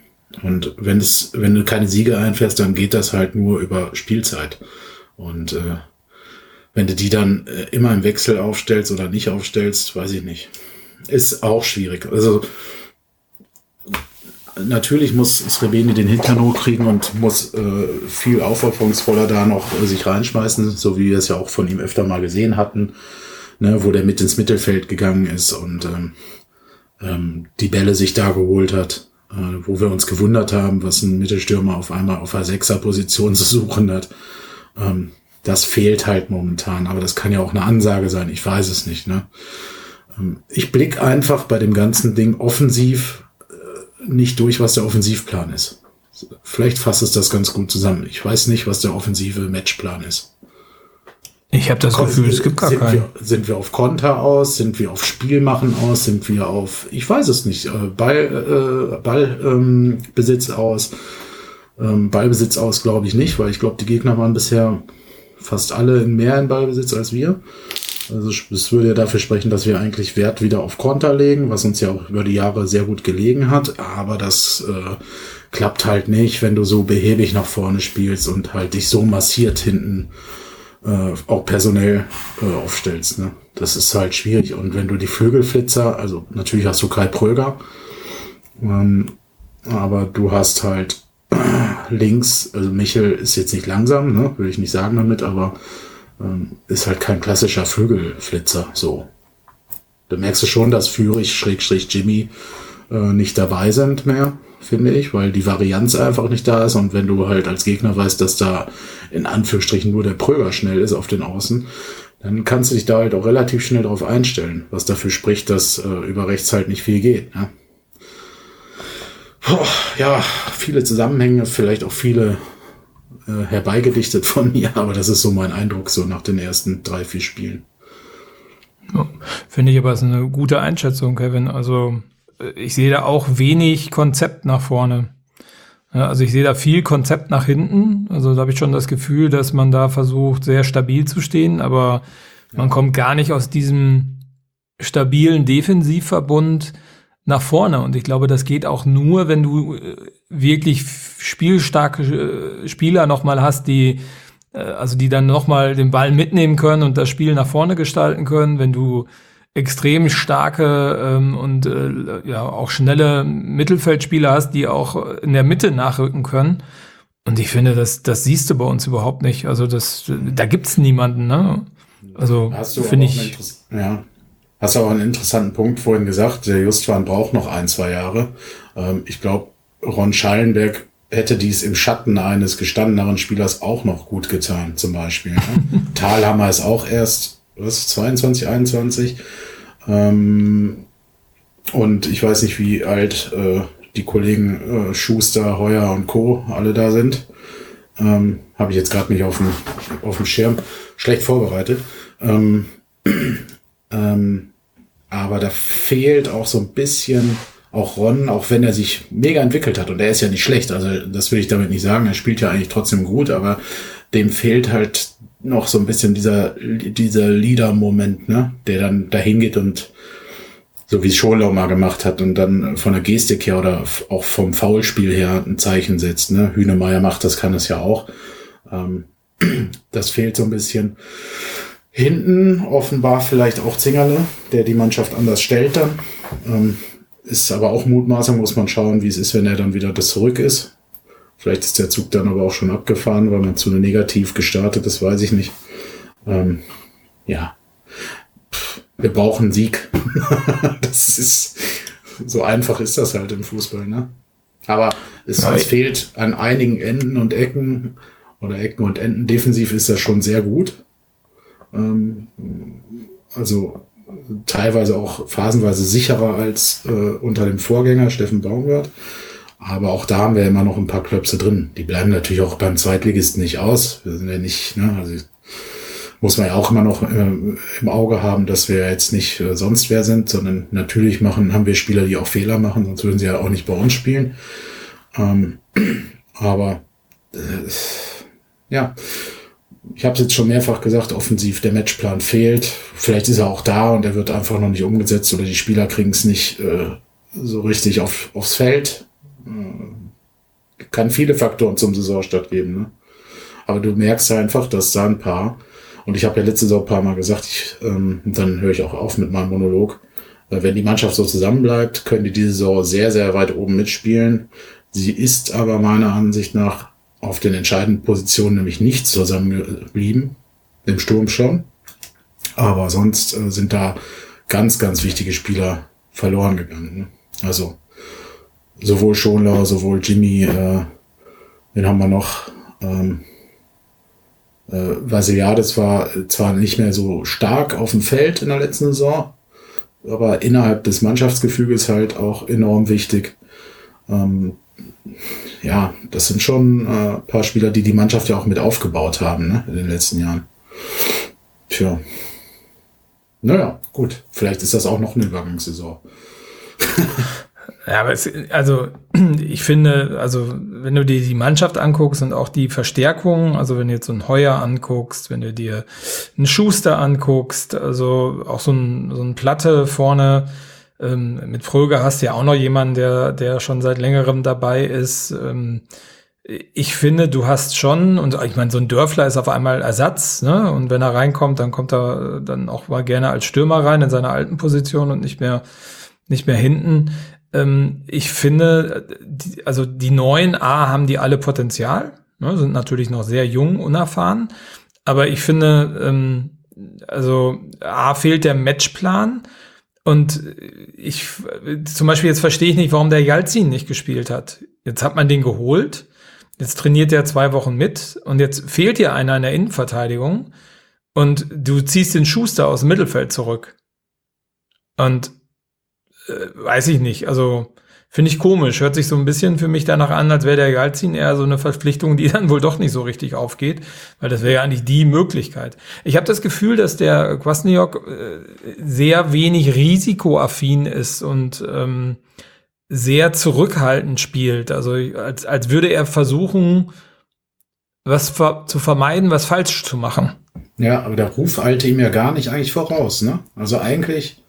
Und wenn es, wenn du keine Siege einfährst, dann geht das halt nur über Spielzeit. Und äh, wenn du die dann äh, immer im Wechsel aufstellst oder nicht aufstellst, weiß ich nicht. Ist auch schwierig. Also natürlich muss Srebeni den Hintern hochkriegen und muss äh, viel aufopferungsvoller da noch äh, sich reinschmeißen, so wie wir es ja auch von ihm öfter mal gesehen hatten, ne, wo der mit ins Mittelfeld gegangen ist und ähm, ähm, die Bälle sich da geholt hat wo wir uns gewundert haben, was ein Mittelstürmer auf einmal auf der Sechser-Position (laughs) zu suchen hat. Ähm, das fehlt halt momentan, aber das kann ja auch eine Ansage sein, ich weiß es nicht. Ne? Ähm, ich blick einfach bei dem ganzen Ding offensiv äh, nicht durch, was der Offensivplan ist. Vielleicht fasst es das ganz gut zusammen. Ich weiß nicht, was der offensive Matchplan ist. Ich habe das Gefühl, es gibt gar sind keinen. Wir, sind wir auf Konter aus? Sind wir auf Spielmachen aus? Sind wir auf, ich weiß es nicht, äh, Ball, äh, Ballbesitz ähm, aus? Ähm, Ballbesitz aus glaube ich nicht, weil ich glaube, die Gegner waren bisher fast alle mehr in Ballbesitz als wir. Also es würde ja dafür sprechen, dass wir eigentlich Wert wieder auf Konter legen, was uns ja auch über die Jahre sehr gut gelegen hat. Aber das äh, klappt halt nicht, wenn du so behäbig nach vorne spielst und halt dich so massiert hinten äh, auch personell äh, aufstellst. Ne? Das ist halt schwierig. Und wenn du die Flügelflitzer, also natürlich hast du Kai Pröger, ähm, aber du hast halt (clears throat) links, also Michel ist jetzt nicht langsam, ne? würde ich nicht sagen damit, aber ähm, ist halt kein klassischer Flügelflitzer. So. Da merkst du schon, dass Führig, Schrägstrich Jimmy äh, nicht dabei sind mehr. Finde ich, weil die Varianz einfach nicht da ist und wenn du halt als Gegner weißt, dass da in Anführungsstrichen nur der Pröger schnell ist auf den Außen, dann kannst du dich da halt auch relativ schnell drauf einstellen, was dafür spricht, dass äh, über rechts halt nicht viel geht. Ne? Puh, ja, viele Zusammenhänge, vielleicht auch viele äh, herbeigedichtet von mir, (laughs) aber das ist so mein Eindruck so nach den ersten drei, vier Spielen. Ja, Finde ich aber ist eine gute Einschätzung, Kevin. Also ich sehe da auch wenig Konzept nach vorne. Ja, also ich sehe da viel Konzept nach hinten. Also da habe ich schon das Gefühl, dass man da versucht, sehr stabil zu stehen, aber ja. man kommt gar nicht aus diesem stabilen Defensivverbund nach vorne. Und ich glaube, das geht auch nur, wenn du äh, wirklich spielstarke äh, Spieler nochmal hast, die äh, also die dann nochmal den Ball mitnehmen können und das Spiel nach vorne gestalten können, wenn du extrem starke ähm, und äh, ja auch schnelle Mittelfeldspieler hast, die auch in der Mitte nachrücken können. Und ich finde, das, das siehst du bei uns überhaupt nicht. Also das, da gibt's niemanden, ne? Also finde ich. Ja. Hast du auch einen interessanten Punkt vorhin gesagt. Der Justwan braucht noch ein, zwei Jahre. Ähm, ich glaube, Ron Schallenberg hätte dies im Schatten eines gestandeneren Spielers auch noch gut getan, zum Beispiel. Ne? (laughs) Talhammer ist auch erst was, 22, 21. Ähm, und ich weiß nicht, wie alt äh, die Kollegen äh, Schuster, Heuer und Co. alle da sind. Ähm, Habe ich jetzt gerade nicht auf dem, auf dem Schirm. Schlecht vorbereitet. Ähm, (clears throat) ähm, aber da fehlt auch so ein bisschen auch Ron, auch wenn er sich mega entwickelt hat und er ist ja nicht schlecht, also das will ich damit nicht sagen, er spielt ja eigentlich trotzdem gut, aber dem fehlt halt noch so ein bisschen dieser, dieser Leader-Moment, ne, der dann dahin geht und so wie es Schorlau mal gemacht hat und dann von der Gestik her oder auch vom Foulspiel her ein Zeichen setzt, ne, Hühnemeier macht das, kann es ja auch, ähm, (clears throat) das fehlt so ein bisschen. Hinten offenbar vielleicht auch Zingerle, der die Mannschaft anders stellt dann. Ähm, ist aber auch Mutmaßung, muss man schauen, wie es ist, wenn er dann wieder das zurück ist. Vielleicht ist der Zug dann aber auch schon abgefahren, weil man zu negativ gestartet ist, weiß ich nicht. Ähm, ja, wir brauchen Sieg. (laughs) das ist so einfach ist das halt im Fußball, ne? Aber es, es fehlt an einigen Enden und Ecken oder Ecken und Enden. Defensiv ist das schon sehr gut. Ähm, also teilweise auch phasenweise sicherer als äh, unter dem Vorgänger Steffen Baumgart. Aber auch da haben wir immer noch ein paar Klöpse drin. Die bleiben natürlich auch beim Zweitligisten nicht aus. Wir sind ja nicht, ne, also muss man ja auch immer noch äh, im Auge haben, dass wir jetzt nicht äh, sonst wer sind, sondern natürlich machen, haben wir Spieler, die auch Fehler machen, sonst würden sie ja auch nicht bei uns spielen. Ähm, (clears throat) aber äh, ja, ich habe es jetzt schon mehrfach gesagt, offensiv der Matchplan fehlt. Vielleicht ist er auch da und er wird einfach noch nicht umgesetzt oder die Spieler kriegen es nicht äh, so richtig auf, aufs Feld. Äh, kann viele Faktoren zum Saisonstart geben. Ne? Aber du merkst einfach, dass da ein paar, und ich habe ja letztes Saison ein paar Mal gesagt, ich, ähm, dann höre ich auch auf mit meinem Monolog. Äh, wenn die Mannschaft so zusammenbleibt, können die diese Saison sehr, sehr weit oben mitspielen. Sie ist aber meiner Ansicht nach auf den entscheidenden Positionen nämlich nicht zusammengeblieben. Im Sturm schon. Aber sonst äh, sind da ganz, ganz wichtige Spieler verloren gegangen. Ne? Also sowohl Schonlau, sowohl Jimmy, äh, wen haben wir noch? Ähm, äh, Vasiliades war zwar nicht mehr so stark auf dem Feld in der letzten Saison, aber innerhalb des Mannschaftsgefüges halt auch enorm wichtig. Ähm, ja, das sind schon äh, paar Spieler, die die Mannschaft ja auch mit aufgebaut haben ne, in den letzten Jahren. Tja. Naja, gut. Vielleicht ist das auch noch eine Übergangssaison. (laughs) Ja, aber es, also (clears throat) ich finde, also wenn du dir die Mannschaft anguckst und auch die Verstärkung, also wenn du jetzt so ein Heuer anguckst, wenn du dir einen Schuster anguckst, also auch so ein, so ein Platte vorne, ähm, mit Fröger hast du ja auch noch jemanden, der, der schon seit längerem dabei ist. Ähm, ich finde, du hast schon, und ich meine, so ein Dörfler ist auf einmal Ersatz, ne? Und wenn er reinkommt, dann kommt er dann auch mal gerne als Stürmer rein in seiner alten Position und nicht mehr, nicht mehr hinten. Ähm, ich finde, die, also die neuen A haben die alle Potenzial, ne? sind natürlich noch sehr jung, unerfahren. Aber ich finde, ähm, also A fehlt der Matchplan Und ich, zum Beispiel jetzt verstehe ich nicht, warum der Jalzin nicht gespielt hat. Jetzt hat man den geholt, jetzt trainiert er zwei Wochen mit und jetzt fehlt dir einer in der Innenverteidigung und du ziehst den Schuster aus dem Mittelfeld zurück. Und äh, weiß ich nicht, also Finde ich komisch. Hört sich so ein bisschen für mich danach an, als wäre der Galzin eher so eine Verpflichtung, die (laughs) dann wohl doch nicht so richtig aufgeht, weil das wäre ja eigentlich die Möglichkeit. Ich habe das Gefühl, dass der Kwasniok äh, sehr wenig risikoaffin ist und ähm, sehr zurückhaltend spielt. Also als, als würde er versuchen, was ver zu vermeiden, was falsch zu machen. Ja, aber der Ruf eilte ihm ja gar nicht eigentlich voraus, ne? Also eigentlich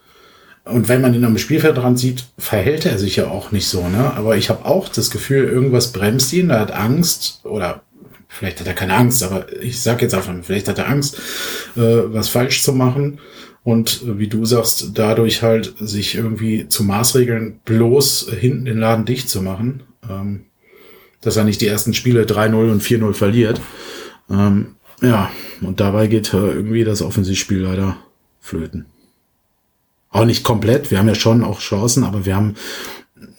und wenn man ihn am Spielfeld dran sieht, verhält er sich ja auch nicht so, ne? Aber ich habe auch das Gefühl, irgendwas bremst ihn, er hat Angst oder vielleicht hat er keine Angst, aber ich sag jetzt einfach, vielleicht hat er Angst, äh, was falsch zu machen und wie du sagst, dadurch halt sich irgendwie zu Maßregeln bloß hinten den Laden dicht zu machen, ähm, dass er nicht die ersten Spiele 3-0 und 4-0 verliert. Ähm, ja, und dabei geht äh, irgendwie das Offensivspiel leider flöten. Auch nicht komplett. Wir haben ja schon auch Chancen, aber wir haben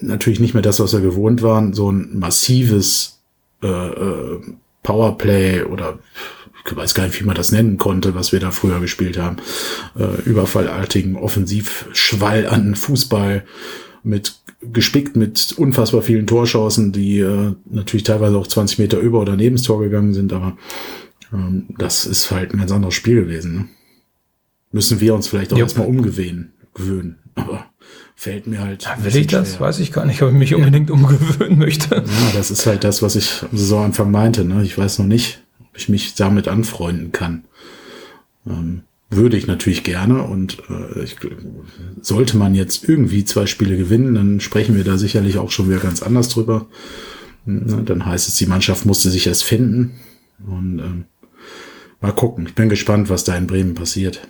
natürlich nicht mehr das, was wir gewohnt waren. So ein massives äh, äh, Powerplay oder ich weiß gar nicht, wie man das nennen konnte, was wir da früher gespielt haben. Äh, überfallartigen Offensivschwall an Fußball mit gespickt mit unfassbar vielen Torschancen, die äh, natürlich teilweise auch 20 Meter über oder neben das Tor gegangen sind, aber ähm, das ist halt ein ganz anderes Spiel gewesen. Ne? Müssen wir uns vielleicht auch ja. erstmal umgewöhnen gewöhnen. Aber fällt mir halt. Ja, will ich das? Schwer. Weiß ich gar nicht, ob ich mich unbedingt umgewöhnen möchte. Ja, das ist halt das, was ich am Saisonanfang meinte. Ne? Ich weiß noch nicht, ob ich mich damit anfreunden kann. Ähm, würde ich natürlich gerne und äh, ich, sollte man jetzt irgendwie zwei Spiele gewinnen, dann sprechen wir da sicherlich auch schon wieder ganz anders drüber. Ne? Dann heißt es, die Mannschaft musste sich erst finden und ähm, mal gucken. Ich bin gespannt, was da in Bremen passiert.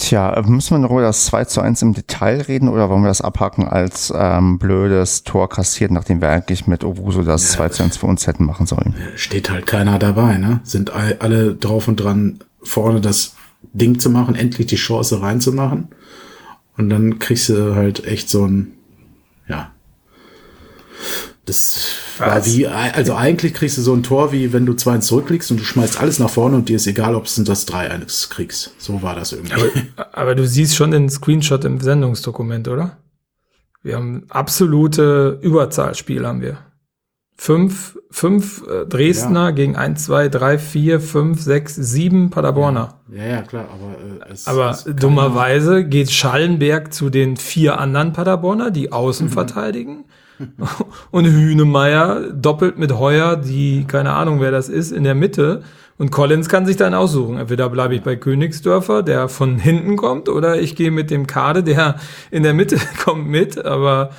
Tja, müssen wir noch über das 2 zu 1 im Detail reden oder wollen wir das abhaken als ähm, blödes Tor kassiert, nachdem wir eigentlich mit Owusu das ja, 2 zu 1 für uns hätten machen sollen? Steht halt keiner dabei, ne? Sind alle drauf und dran, vorne das Ding zu machen, endlich die Chance reinzumachen. Und dann kriegst du halt echt so ein, ja, das war wie, also eigentlich kriegst du so ein Tor, wie wenn du 2-1 zurückliegst und du schmeißt alles nach vorne und dir ist egal, ob du das 3-1 kriegst. So war das irgendwie. Aber, aber, du siehst schon den Screenshot im Sendungsdokument, oder? Wir haben absolute Überzahlspiel haben wir. Fünf, fünf äh, Dresdner ja. gegen eins, zwei, drei, vier, fünf, sechs, sieben Paderborner. Ja, ja, klar, aber äh, es, Aber es dummerweise geht Schallenberg zu den vier anderen Paderborner, die außen mhm. verteidigen. (laughs) und Hühnemeier doppelt mit Heuer, die, keine Ahnung, wer das ist, in der Mitte. Und Collins kann sich dann aussuchen. Entweder bleibe ich bei Königsdörfer, der von hinten kommt, oder ich gehe mit dem Kade, der in der Mitte (laughs) kommt, mit. Aber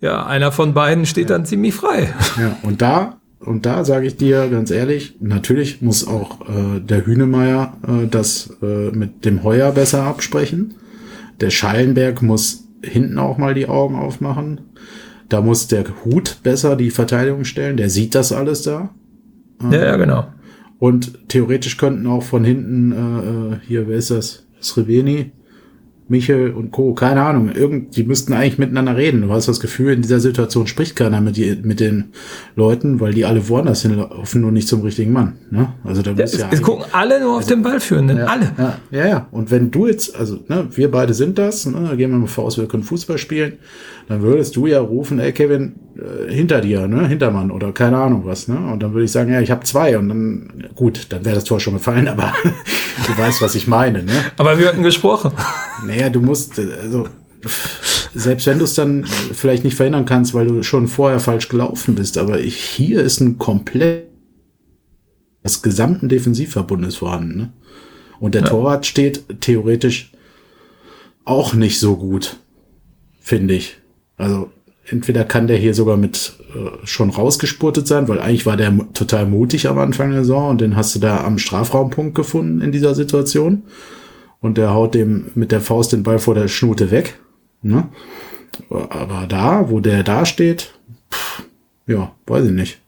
ja, einer von beiden steht ja. dann ziemlich frei. Ja, und da, und da sage ich dir ganz ehrlich, natürlich muss auch äh, der Hühnemeier äh, das äh, mit dem Heuer besser absprechen. Der Schallenberg muss hinten auch mal die Augen aufmachen. Da muss der Hut besser die Verteidigung stellen. Der sieht das alles da. Ja, ja genau. Und theoretisch könnten auch von hinten, äh, äh hier, wer ist das? Sreveni, Michel und Co. Keine Ahnung. Irgend, die müssten eigentlich miteinander reden. Du hast das Gefühl, in dieser Situation spricht keiner mit, die, mit den Leuten, weil die alle woanders hinlaufen und nicht zum richtigen Mann. Ne? Also da muss ja. Es gucken alle nur auf also, den Ballführenden. Ja, alle. Ja, ja, ja. Und wenn du jetzt, also, ne, wir beide sind das, ne, gehen wir mal voraus, wir können Fußball spielen, dann würdest du ja rufen, ey Kevin, äh, hinter dir, ne, Hintermann oder keine Ahnung was, ne? Und dann würde ich sagen, ja, ich habe zwei und dann, gut, dann wäre das Tor schon gefallen, aber (laughs) du weißt, was ich meine, ne? Aber wir hatten gesprochen. Naja, du musst, also selbst wenn du es dann vielleicht nicht verhindern kannst, weil du schon vorher falsch gelaufen bist, aber ich, hier ist ein komplett des gesamten Defensivverbundes vorhanden. Ne? Und der ja. Torwart steht theoretisch auch nicht so gut, finde ich. Also entweder kann der hier sogar mit äh, schon rausgespurtet sein, weil eigentlich war der total mutig am Anfang der Saison und den hast du da am Strafraumpunkt gefunden in dieser Situation und der haut dem mit der Faust den Ball vor der Schnute weg. Ne? Aber da, wo der da steht, pff, ja, weiß ich nicht.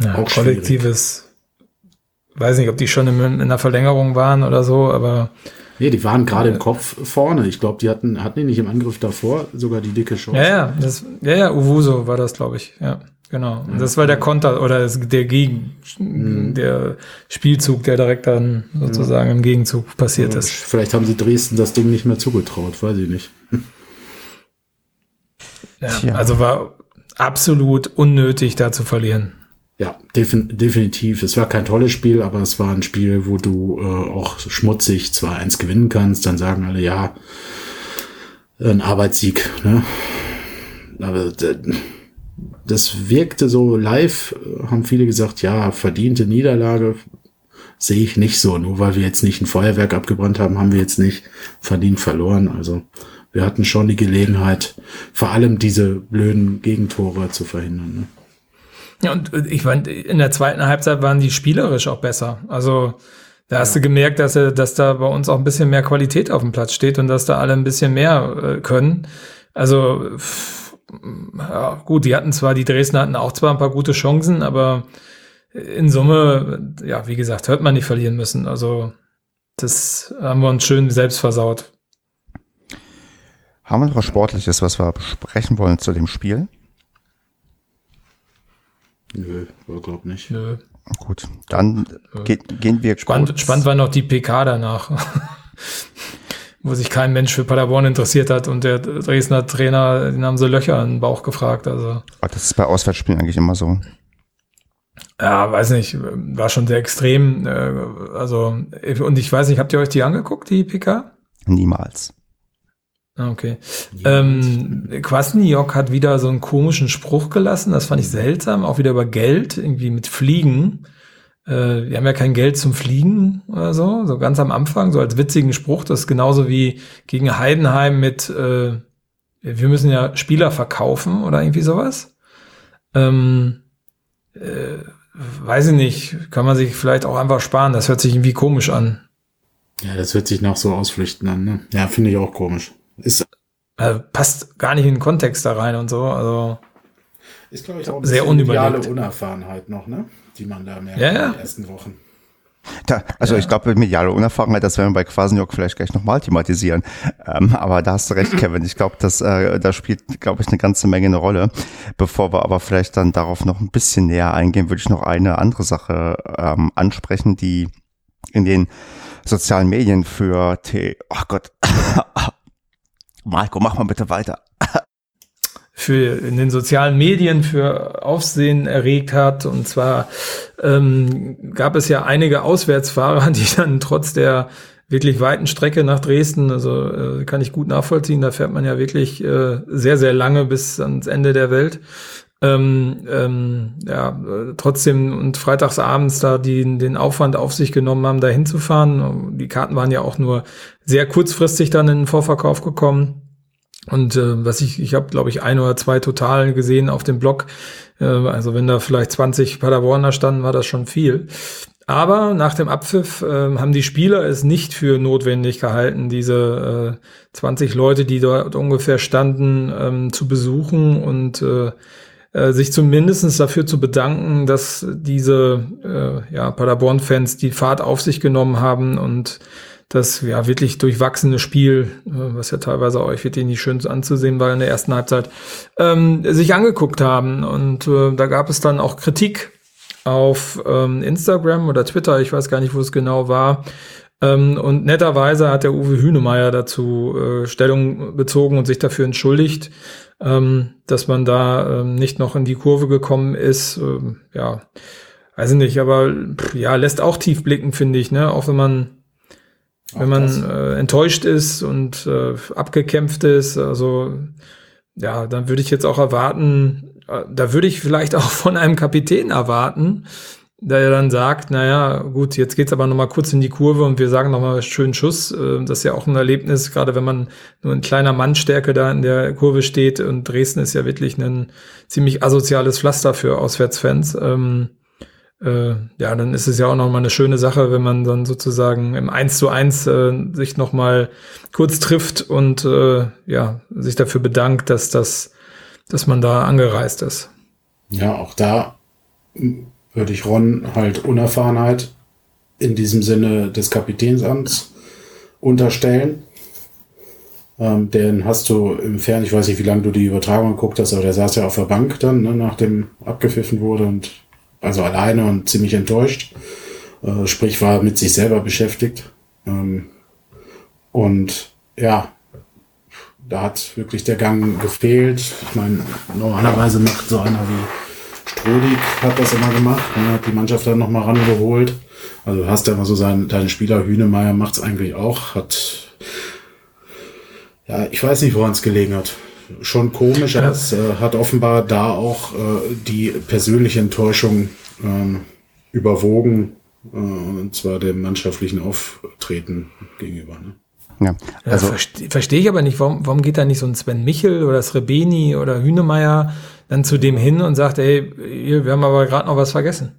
Ja, Auch kollektives, weiß nicht, ob die schon in, in der Verlängerung waren oder so, aber Nee, die waren gerade im Kopf vorne. Ich glaube, die hatten, hatten die nicht im Angriff davor sogar die dicke Chance. Ja, ja, das, ja, ja, Uwuso war das, glaube ich. Ja, genau. Und das war der Konter oder das, der Gegen, Mhm. der Spielzug, der direkt dann sozusagen im Gegenzug passiert Aber ist. Vielleicht haben sie Dresden das Ding nicht mehr zugetraut, weiß ich nicht. Ja, Tja. also war absolut unnötig, da zu verlieren. Ja, defin definitiv. Es war kein tolles Spiel, aber es war ein Spiel, wo du äh, auch schmutzig 2-1 gewinnen kannst. Dann sagen alle, ja, ein Arbeitssieg. Ne? Aber d- das wirkte so live, äh, haben viele gesagt, ja, verdiente Niederlage sehe ich nicht so. Nur weil wir jetzt nicht ein Feuerwerk abgebrannt haben, haben wir jetzt nicht verdient verloren. Also wir hatten schon die Gelegenheit, vor allem diese blöden Gegentore zu verhindern. Ne? Ja, und äh, ich fand, in der zweiten Halbzeit waren die spielerisch auch besser. Also da hast du gemerkt, dass, äh, dass da bei uns auch ein bisschen mehr Qualität auf dem Platz steht und dass da alle ein bisschen mehr äh, können. Also ja, gut, die hatten zwar, die Dresden hatten auch zwar ein paar gute Chancen, aber in Summe, ja, wie gesagt, hört man nicht verlieren müssen. Also das haben wir uns schön selbst versaut. Haben wir noch was Sportliches, was wir besprechen wollen zu dem Spiel? Nö, glaub nicht. Nö. Gut, dann ge gehen wir Spannend, kurz- spannend war noch die PK danach, (laughs) wo sich kein Mensch für Paderborn interessiert hat und der Dresdner Trainer, den haben so Löcher in den Bauch gefragt. Also, Oh, das ist bei Auswärtsspielen eigentlich immer so. ja, weiß nicht, war schon sehr extrem. äh, Also, und ich weiß nicht, habt ihr euch die angeguckt, die PK? Niemals. Ah, Okay. Ähm, Kwasniok hat wieder so einen komischen Spruch gelassen, das fand ich seltsam, auch wieder über Geld, irgendwie mit Fliegen. Äh, wir haben ja kein Geld zum Fliegen oder so, so ganz am Anfang, so als witzigen Spruch. Das ist genauso wie gegen Heidenheim mit, äh, wir müssen ja Spieler verkaufen oder irgendwie sowas. Ähm, äh, weiß ich nicht, kann man sich vielleicht auch einfach sparen, das hört sich irgendwie komisch an. Ja, das hört sich nach so Ausflüchten an. Ne? Ja, finde ich auch komisch. Ist, Äh, passt gar nicht in den Kontext da rein und so, also. ist glaube ich, auch ein Sehr bisschen unüberlegt. mediale Unerfahrenheit noch, ne? Die man da merkt Ja, in ja. den ersten Wochen. Da, also ich glaube, mediale Unerfahrenheit, das werden wir bei Kwasniok vielleicht gleich nochmal thematisieren. Ähm, aber da hast du recht, Kevin. Ich glaube, das, äh, da spielt, glaube ich, eine ganze Menge eine Rolle. Bevor wir aber vielleicht dann darauf noch ein bisschen näher eingehen, würde ich noch eine andere Sache ähm, ansprechen, die in den sozialen Medien für T. Ach Gott. Marco, mach mal bitte weiter. für in den sozialen Medien für Aufsehen erregt hat. Und zwar ähm, gab es ja einige Auswärtsfahrer, (laughs) die dann trotz der wirklich weiten Strecke nach Dresden, also äh, kann ich gut nachvollziehen, da fährt man ja wirklich äh, sehr, sehr lange bis ans Ende der Welt. Ähm, ähm, ja, äh, trotzdem und freitagsabends da die, den Aufwand auf sich genommen haben, da hinzufahren. Die Karten waren ja auch nur sehr kurzfristig dann in den Vorverkauf gekommen. Und äh, was ich, ich habe, glaube ich, ein oder zwei Total gesehen auf dem Blog. Äh, also wenn da vielleicht 20 Paderborner standen, war das schon viel. Aber nach dem Abpfiff äh, haben die Spieler es nicht für notwendig gehalten, diese äh, 20 Leute, die dort ungefähr standen, ähm, zu besuchen und äh, äh, sich zumindestens dafür zu bedanken, dass diese äh, ja, Paderborn-Fans die Fahrt auf sich genommen haben und das ja wirklich durchwachsene Spiel, äh, was ja teilweise euch wirklich nicht schön anzusehen war in der ersten Halbzeit, ähm, sich angeguckt haben. Und äh, da gab es dann auch Kritik auf ähm, Instagram oder Twitter, ich weiß gar nicht, wo es genau war. Ähm, und netterweise hat der Uwe Hünemeyer dazu äh, Stellung bezogen und sich dafür entschuldigt, ähm, dass man da ähm, nicht noch in die Kurve gekommen ist. Ähm, ja, weiß ich nicht, aber pff, ja, lässt auch tief blicken, finde ich, ne? Auch wenn man wenn man äh, enttäuscht ist und äh, abgekämpft ist, also ja, dann würde ich jetzt auch erwarten, äh, da würde ich vielleicht auch von einem Kapitän erwarten, der dann sagt, naja, gut, jetzt geht's aber noch mal kurz in die Kurve und wir sagen noch mal schönen Schuss. Äh, Das ist ja auch ein Erlebnis, gerade wenn man nur in kleiner Mannstärke da in der Kurve steht und Dresden ist ja wirklich ein ziemlich asoziales Pflaster für Auswärtsfans. Ähm, äh, ja, dann ist es ja auch noch mal eine schöne Sache, wenn man dann sozusagen im 1 zu 1 äh, sich noch mal kurz trifft und äh, ja, sich dafür bedankt, dass das, dass man da angereist ist. Ja, auch da würde ich Ron halt Unerfahrenheit in diesem Sinne des Kapitänsamts unterstellen. Ähm, den hast du im Fern, ich weiß nicht, wie lange du die Übertragung geguckt hast, aber der saß ja auf der Bank dann, ne, nachdem abgepfiffen wurde und also alleine und ziemlich enttäuscht. Äh, sprich, war mit sich selber beschäftigt. Ähm, und ja, da hat wirklich der Gang gefehlt. Ich meine, normalerweise macht so einer wie Strodig hat das immer gemacht, ne, hat die Mannschaft dann nochmal rangeholt. Also du hast ja immer so seinen, deinen Spieler, Hünemeyer macht's eigentlich auch, hat, ja, ich weiß nicht, woran es gelegen hat. Schon komisch, aber es äh, hat offenbar da auch äh, die persönliche Enttäuschung äh, überwogen, äh, und zwar dem mannschaftlichen Auftreten gegenüber. Ne? Ja, also ja, verstehe versteh ich aber nicht, warum, warum geht da nicht so ein Sven Michel oder Srebeni oder Hünemeyer dann zu dem hin und sagt, ey, wir haben aber gerade noch was vergessen?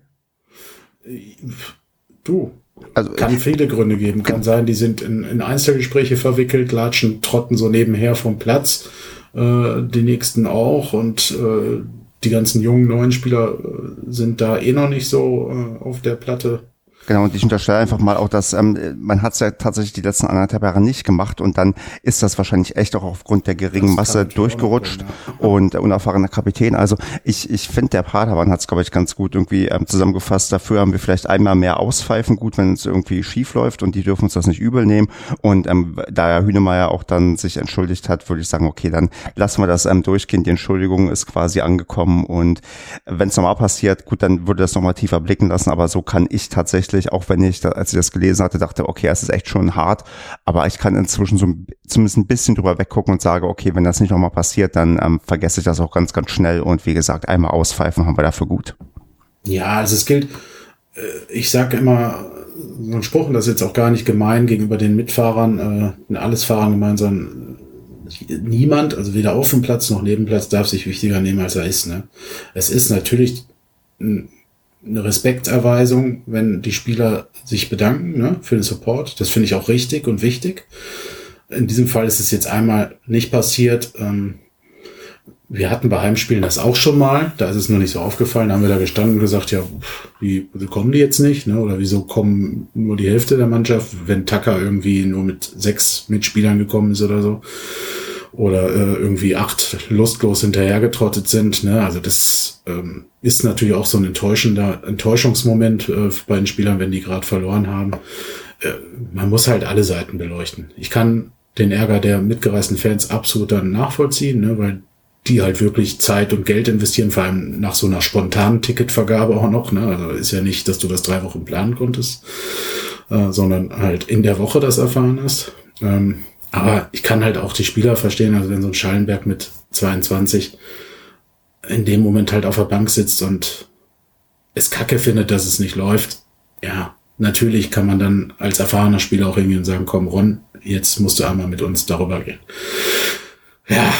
Du, also kann viele Gründe geben. Kann sein, die sind in, in Einzelgespräche verwickelt, latschen, trotten so nebenher vom Platz, äh, die nächsten auch und äh, die ganzen jungen neuen Spieler äh, sind da eh noch nicht so äh, auf der Platte. Genau, und ich unterstelle einfach mal auch, dass ähm, man hat es ja tatsächlich die letzten anderthalb Jahre nicht gemacht und dann ist das wahrscheinlich echt auch aufgrund der geringen das Masse durchgerutscht sein, ja. und unerfahrener Kapitän. Also ich, ich finde, der Padawan hat es, glaube ich, ganz gut irgendwie ähm, zusammengefasst. Dafür haben wir vielleicht einmal mehr Auspfeifen, gut, wenn es irgendwie schief läuft und die dürfen uns das nicht übel nehmen. Und ähm, da Herr Hünemeyer auch dann sich entschuldigt hat, würde ich sagen, okay, dann lassen wir das ähm, durchgehen. Die Entschuldigung ist quasi angekommen und wenn es nochmal passiert, gut, dann würde das nochmal tiefer blicken lassen, aber so kann ich tatsächlich tatsächlich, auch wenn ich, als ich das gelesen hatte, dachte, okay, es ist echt schon hart, aber ich kann inzwischen so zumindest ein bisschen drüber weggucken und sage, okay, wenn das nicht nochmal passiert, dann ähm, vergesse ich das auch ganz, ganz schnell und wie gesagt, einmal auspfeifen haben wir dafür gut. Ja, also es gilt, äh, ich sage immer, so ein Spruch, und das ist jetzt auch gar nicht gemein gegenüber den Mitfahrern, äh, alles Fahrern gemeinsam, niemand, also weder auf dem Platz noch neben Platz, darf sich wichtiger nehmen, als er ist. Ne? Es ist natürlich ein eine Respekterweisung, wenn die Spieler sich bedanken ne, für den Support. Das finde ich auch richtig und wichtig. In diesem Fall ist es jetzt einmal nicht passiert. Ähm, wir hatten bei Heimspielen das auch schon mal. Da ist es nur nicht so aufgefallen. Da haben wir da gestanden und gesagt, ja, wie, wieso kommen die jetzt nicht? Ne? Oder wieso kommen nur die Hälfte der Mannschaft, wenn Tucker irgendwie nur mit sechs Mitspielern gekommen ist oder so? Oder äh, irgendwie acht lustlos hinterhergetrottet sind. Ne? Also das ähm, ist natürlich auch so ein enttäuschender Enttäuschungsmoment äh, bei den Spielern, wenn die gerade verloren haben. Äh, man muss halt alle Seiten beleuchten. Ich kann den Ärger der mitgereisten Fans absolut dann nachvollziehen, ne, weil die halt wirklich Zeit und Geld investieren, vor allem nach so einer spontanen Ticketvergabe auch noch. Ne? Also ist ja nicht, dass du das drei Wochen planen konntest, äh, sondern halt in der Woche das erfahren hast. Ähm, aber ich kann halt auch die Spieler verstehen, also wenn so ein Schallenberg mit 22 in dem Moment halt auf der Bank sitzt und es kacke findet, dass es nicht läuft, ja, natürlich kann man dann als erfahrener Spieler auch hingehen und sagen, komm Ron, jetzt musst du einmal mit uns darüber gehen. Ja,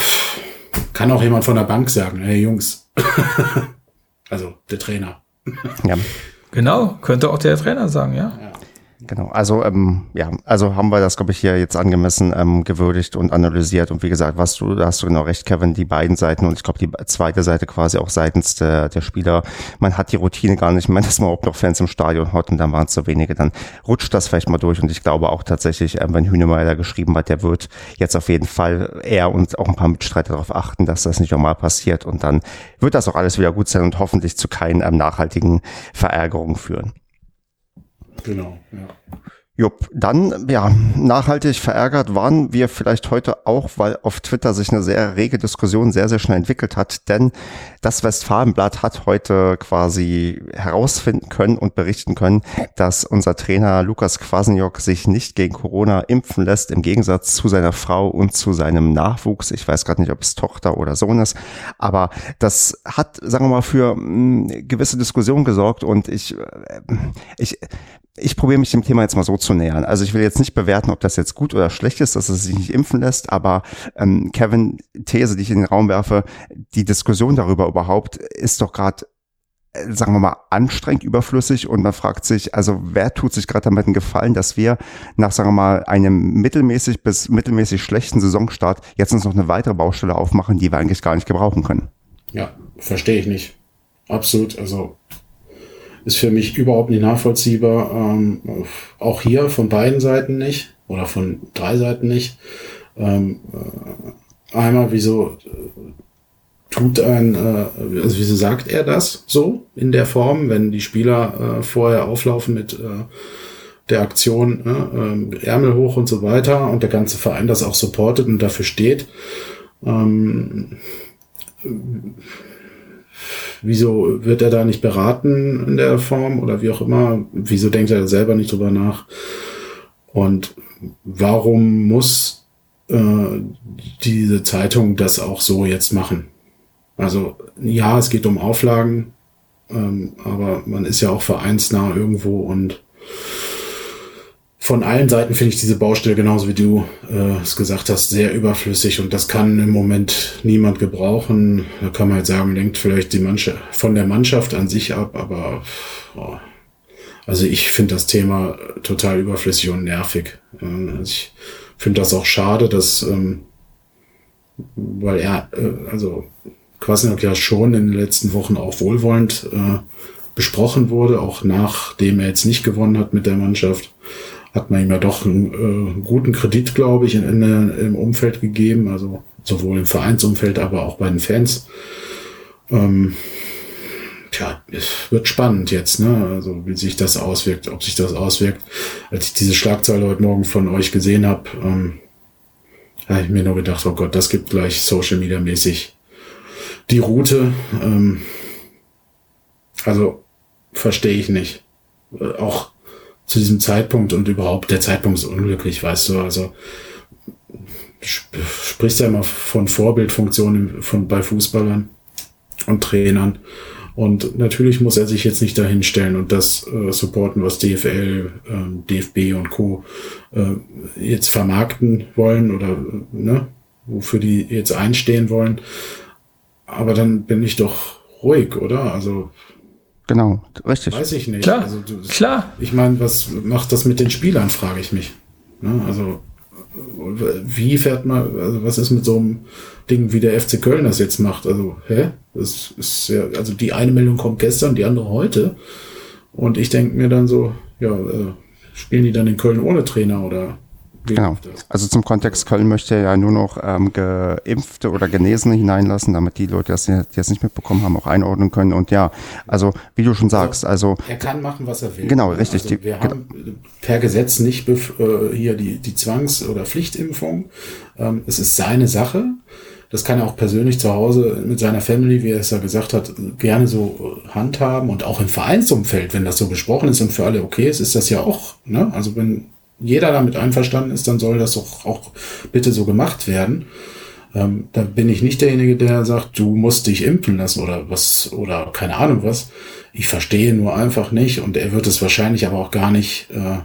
kann auch jemand von der Bank sagen, hey Jungs, (laughs) also der Trainer. ja. Genau, könnte auch der Trainer sagen, ja. ja. Genau, also ähm, ja, also haben wir das, glaube ich, hier jetzt angemessen ähm, gewürdigt und analysiert. Und wie gesagt, was du, da hast du genau recht, Kevin, die beiden Seiten und ich glaube die zweite Seite quasi auch seitens der, der Spieler. Man hat die Routine gar nicht mehr, dass man überhaupt noch Fans im Stadion hat und dann waren es so wenige. Dann rutscht das vielleicht mal durch und ich glaube auch tatsächlich, ähm, wenn Hünemeyer geschrieben hat, der wird jetzt auf jeden Fall er und auch ein paar Mitstreiter darauf achten, dass das nicht nochmal passiert und dann wird das auch alles wieder gut sein und hoffentlich zu keinen ähm, nachhaltigen Verärgerungen führen. Genau, ja. Jupp, dann, ja, nachhaltig verärgert waren wir vielleicht heute auch, weil auf Twitter sich eine sehr rege Diskussion sehr, sehr schnell entwickelt hat, denn das Westfalenblatt hat heute quasi herausfinden können und berichten können, dass unser Trainer Lukas Kwasniok sich nicht gegen Corona impfen lässt, im Gegensatz zu seiner Frau und zu seinem Nachwuchs. Ich weiß gerade nicht, ob es Tochter oder Sohn ist, aber das hat, sagen wir mal, für mh, hm, gewisse Diskussion gesorgt und ich, äh, ich, ich probiere mich dem Thema jetzt mal so zu nähern. Also ich will jetzt nicht bewerten, ob das jetzt gut oder schlecht ist, dass es sich nicht impfen lässt, aber ähm, Kevin, These, die ich in den Raum werfe, die Diskussion darüber überhaupt ist doch gerade äh, sagen wir mal, anstrengend überflüssig und man fragt sich, also wer tut sich gerade damit einen Gefallen, dass wir nach, sagen wir mal, einem mittelmäßig bis mittelmäßig schlechten Saisonstart jetzt uns noch eine weitere Baustelle aufmachen, die wir eigentlich gar nicht gebrauchen können. Ja, verstehe ich nicht. Absolut. Also ist für mich überhaupt nicht nachvollziehbar. Ähm, auch hier von beiden Seiten nicht. oder von drei Seiten nicht. Ähm, äh, einmal, wieso äh, tut ein, äh, also wieso sagt er das so in der Form, wenn die Spieler äh, vorher auflaufen mit äh, der Aktion ne, äh, Ärmel hoch und so weiter und der ganze Verein das auch supportet und dafür steht. Ähm, wieso wird er da nicht beraten in der Form oder wie auch immer? Wieso denkt er selber nicht drüber nach? Und warum muss äh, diese Zeitung das auch so jetzt machen? Also ja, es geht um Auflagen, ähm, aber man ist ja auch vereinsnah irgendwo und von allen Seiten finde ich diese Baustelle, genauso wie du äh, es gesagt hast, sehr überflüssig und das kann im Moment niemand gebrauchen. Da kann man halt sagen, lenkt vielleicht die Mannschaft von der Mannschaft an sich ab, aber oh, also ich finde das Thema total überflüssig und nervig. Ähm, also ich finde das auch schade, dass ähm, weil er, äh, also Kwasniok ja schon in den letzten Wochen auch wohlwollend äh, besprochen wurde, auch nachdem er jetzt nicht gewonnen hat mit der Mannschaft hat man ihm ja doch einen äh, guten Kredit, glaube ich, in, in, im Umfeld gegeben, also sowohl im Vereinsumfeld, aber auch bei den Fans. Ähm, tja, es wird spannend jetzt, ne? Also wie sich das auswirkt, ob sich das auswirkt. Als ich diese Schlagzeile heute Morgen von euch gesehen habe, ähm, habe ich mir nur gedacht, oh Gott, das gibt gleich Social Media mäßig die Route. Ähm, also verstehe ich nicht. Äh, auch zu diesem Zeitpunkt und überhaupt der Zeitpunkt ist unglücklich, weißt du, also sprichst ja immer von Vorbildfunktionen von, bei Fußballern und Trainern. Und natürlich muss er sich jetzt nicht dahinstellen und das äh, supporten, was DFL, äh, DFB und Co. Äh, jetzt vermarkten wollen oder ne, wofür die jetzt einstehen wollen. Aber dann bin ich doch ruhig, oder? Also Genau, richtig. Weiß ich nicht. Klar, also, du, klar. Ich meine, was macht das mit den Spielern, frage ich mich. Ne? Also wie fährt man, also was ist mit so einem Ding, wie der FC Köln das jetzt macht? Also, hä? Das ist ja, also die eine Meldung kommt gestern, die andere heute. Und ich denke mir dann so, ja, äh, spielen die dann in Köln ohne Trainer oder Genau. Also zum Kontext, Köln möchte ja nur noch ähm, Geimpfte oder Genesene hineinlassen, damit die Leute, die das nicht mitbekommen haben, auch einordnen können. Und ja, also wie du schon sagst, also... Er kann machen, was er will. Genau, richtig. Also wir haben per Gesetz nicht äh, hier die, die Zwangs- oder Pflichtimpfung. Ähm, es ist seine Sache. Das kann er auch persönlich zu Hause mit seiner Family, wie er es ja gesagt hat, gerne so handhaben und auch im Vereinsumfeld, wenn das so besprochen ist und für alle okay ist, ist das ja auch, ne? Also wenn jeder damit einverstanden ist, dann soll das auch, auch bitte so gemacht werden. Ähm, da bin ich nicht derjenige, der sagt, du musst dich impfen lassen oder was oder keine Ahnung was. Ich verstehe nur einfach nicht und er wird es wahrscheinlich aber auch gar nicht äh,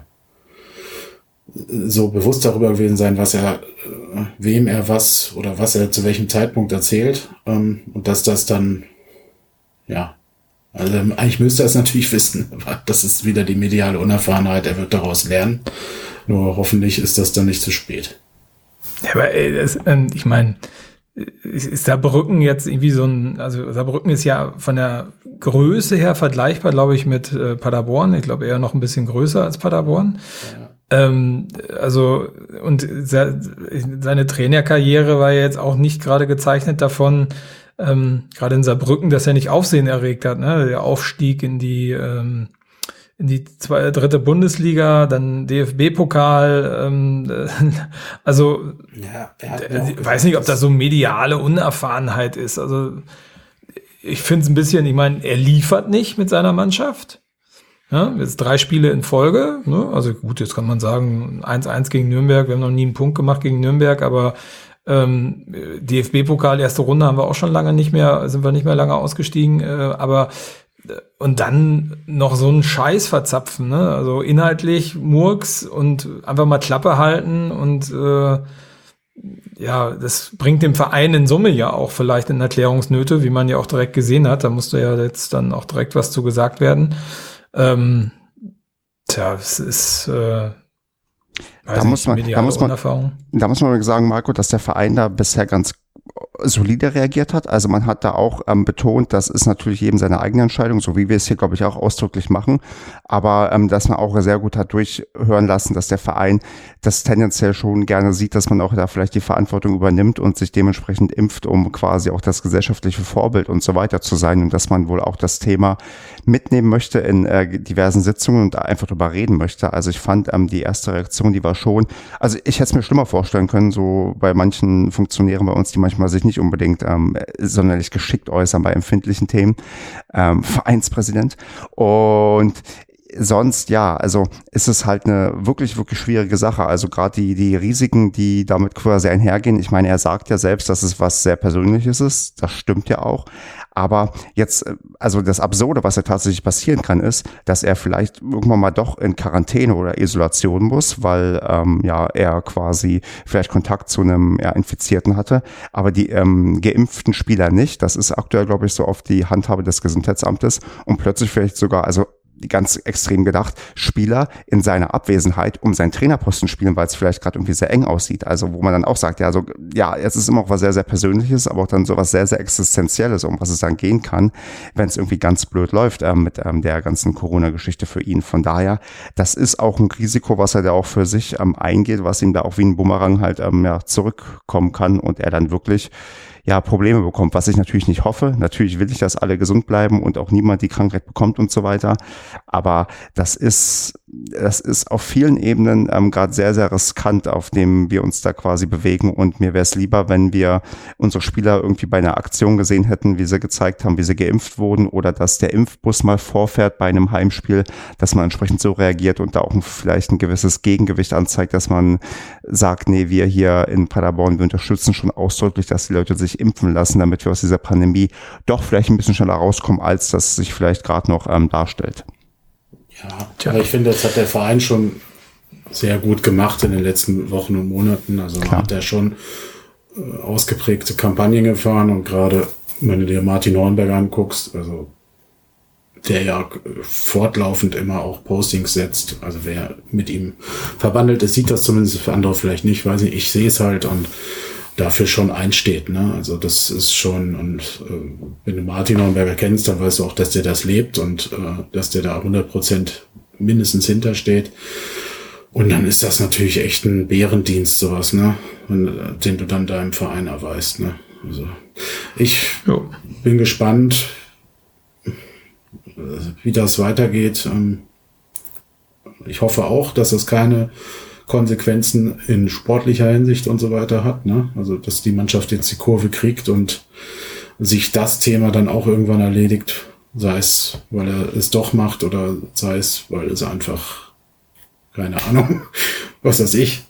so bewusst darüber gewesen sein, was er, äh, wem er was oder was er zu welchem Zeitpunkt erzählt ähm, und dass das dann ja also eigentlich müsste er es natürlich (laughs) wissen, aber das ist wieder die mediale Unerfahrenheit. Er wird daraus lernen. Nur hoffentlich ist das dann nicht zu spät. Ja, aber ey, das, ähm, ich meine, ist Saarbrücken jetzt irgendwie so ein, also Saarbrücken ist ja von der Größe her vergleichbar, glaube ich, mit äh, Paderborn. Ich glaube eher noch ein bisschen größer als Paderborn. Ja. Ähm, also, und seine Trainerkarriere war ja jetzt auch nicht gerade gezeichnet davon, ähm, gerade in Saarbrücken, dass er nicht Aufsehen erregt hat. Ne? Der Aufstieg in die ähm, in die zwei, dritte Bundesliga, dann DFB-Pokal, ähm, (laughs) also ja, ich weiß nicht, ob das so mediale Unerfahrenheit ist. Also ich finde es ein bisschen, ich meine, er liefert nicht mit seiner Mannschaft. Ja, jetzt drei Spiele in Folge. Ne? Also gut, jetzt kann man sagen, 1-1 gegen Nürnberg, wir haben noch nie einen Punkt gemacht gegen Nürnberg, aber ähm, DFB-Pokal, erste Runde haben wir auch schon lange nicht mehr, sind wir nicht mehr lange ausgestiegen, äh, aber äh, und dann noch so einen Scheiß verzapfen, ne? Also inhaltlich Murks und einfach mal Klappe halten und äh, ja, das bringt dem Verein in Summe ja auch vielleicht in Erklärungsnöte, wie man ja auch direkt gesehen hat. Da musste ja jetzt dann auch direkt was zu gesagt werden. Ähm, tja, es ist äh, da muss, man, da, muss man, da muss man sagen, Marco, dass der Verein da bisher ganz solide reagiert hat. Also man hat da auch ähm, betont, das ist natürlich jedem seine eigene Entscheidung, so wie wir es hier, glaube ich, auch ausdrücklich machen. Aber ähm, dass man auch sehr gut hat durchhören lassen, dass der Verein das tendenziell schon gerne sieht, dass man auch da vielleicht die Verantwortung übernimmt und sich dementsprechend impft, um quasi auch das gesellschaftliche Vorbild und so weiter zu sein und dass man wohl auch das Thema mitnehmen möchte in äh, diversen Sitzungen und einfach drüber reden möchte. Also ich fand ähm, die erste Reaktion, die war schon, also ich hätte es mir schlimmer vorstellen können, so bei manchen Funktionären bei uns, die manchmal sich nicht unbedingt ähm, sonderlich geschickt äußern bei empfindlichen Themen, ähm, Vereinspräsident. Und sonst ja, also ist es halt eine wirklich, wirklich schwierige Sache. Also gerade die, die Risiken, die damit quasi einhergehen. Ich meine, er sagt ja selbst, dass es was sehr Persönliches ist. Das stimmt ja auch. Aber jetzt, äh, also das Absurde, was ja tatsächlich passieren kann, ist, dass er vielleicht irgendwann mal doch in Quarantäne oder Isolation muss, weil ähm, ja er quasi vielleicht Kontakt zu einem ja, Infizierten hatte, aber die ähm, geimpften Spieler nicht. Das ist aktuell, glaube ich, so auf die Handhabe des Gesundheitsamtes und plötzlich vielleicht sogar, also ganz extrem gedacht, Spieler in seiner Abwesenheit um seinen Trainerposten spielen, weil es vielleicht gerade irgendwie sehr eng aussieht. Also wo man dann auch sagt, ja, so, ja, es ist immer auch was sehr, sehr Persönliches, aber auch dann so was sehr, sehr Existenzielles, um was es dann gehen kann, wenn es irgendwie ganz blöd läuft äh, mit ähm, der ganzen Corona-Geschichte für ihn. Von daher, das ist auch ein Risiko, was er da auch für sich ähm, eingeht, was ihm da auch wie ein Bumerang halt ähm, ja, zurückkommen kann und er dann wirklich ja, Probleme bekommt, was ich natürlich nicht hoffe. Natürlich will ich, dass alle gesund bleiben und auch niemand die Krankheit bekommt und so weiter. Aber das ist, das ist auf vielen Ebenen ähm, gerade sehr, sehr riskant, auf dem wir uns da quasi bewegen. Und mir wäre es lieber, wenn wir unsere Spieler irgendwie bei einer Aktion gesehen hätten, wie sie gezeigt haben, wie sie geimpft wurden oder dass der Impfbus mal vorfährt bei einem Heimspiel, dass man entsprechend so reagiert und da auch vielleicht ein gewisses Gegengewicht anzeigt, dass man sagt, nee, wir hier in Paderborn, wir unterstützen schon ausdrücklich, dass die Leute sich sich impfen lassen, damit wir aus dieser Pandemie doch vielleicht ein bisschen schneller rauskommen, als das sich vielleicht gerade noch ähm, darstellt. Ja, aber ich finde, das hat der Verein schon sehr gut gemacht in den letzten Wochen und Monaten. Also Klar. hat er schon äh, ausgeprägte Kampagnen gefahren und gerade wenn du dir Martin Hornberg anguckst, also der ja fortlaufend immer auch Postings setzt. Also wer mit ihm verbandelt ist, sieht das zumindest für andere vielleicht nicht, weiß ich, ich sehe es halt und dafür schon einsteht. Ne? Also das ist schon, und äh, wenn du Martin Hornberger kennst, dann weißt du auch, dass der das lebt und äh, dass der da 100 Prozent mindestens hintersteht. Und dann ist das natürlich echt ein Bärendienst, sowas, ne? Wenn, den du dann deinem Verein erweist. Ne? Also ich jo. bin gespannt, wie das weitergeht. Ähm, ich hoffe auch, dass es keine Konsequenzen in sportlicher Hinsicht und so weiter hat. Ne? Also, dass die Mannschaft jetzt die Kurve kriegt und sich das Thema dann auch irgendwann erledigt, sei es, weil er es doch macht oder sei es, weil es einfach, keine Ahnung, (laughs) was weiß ich.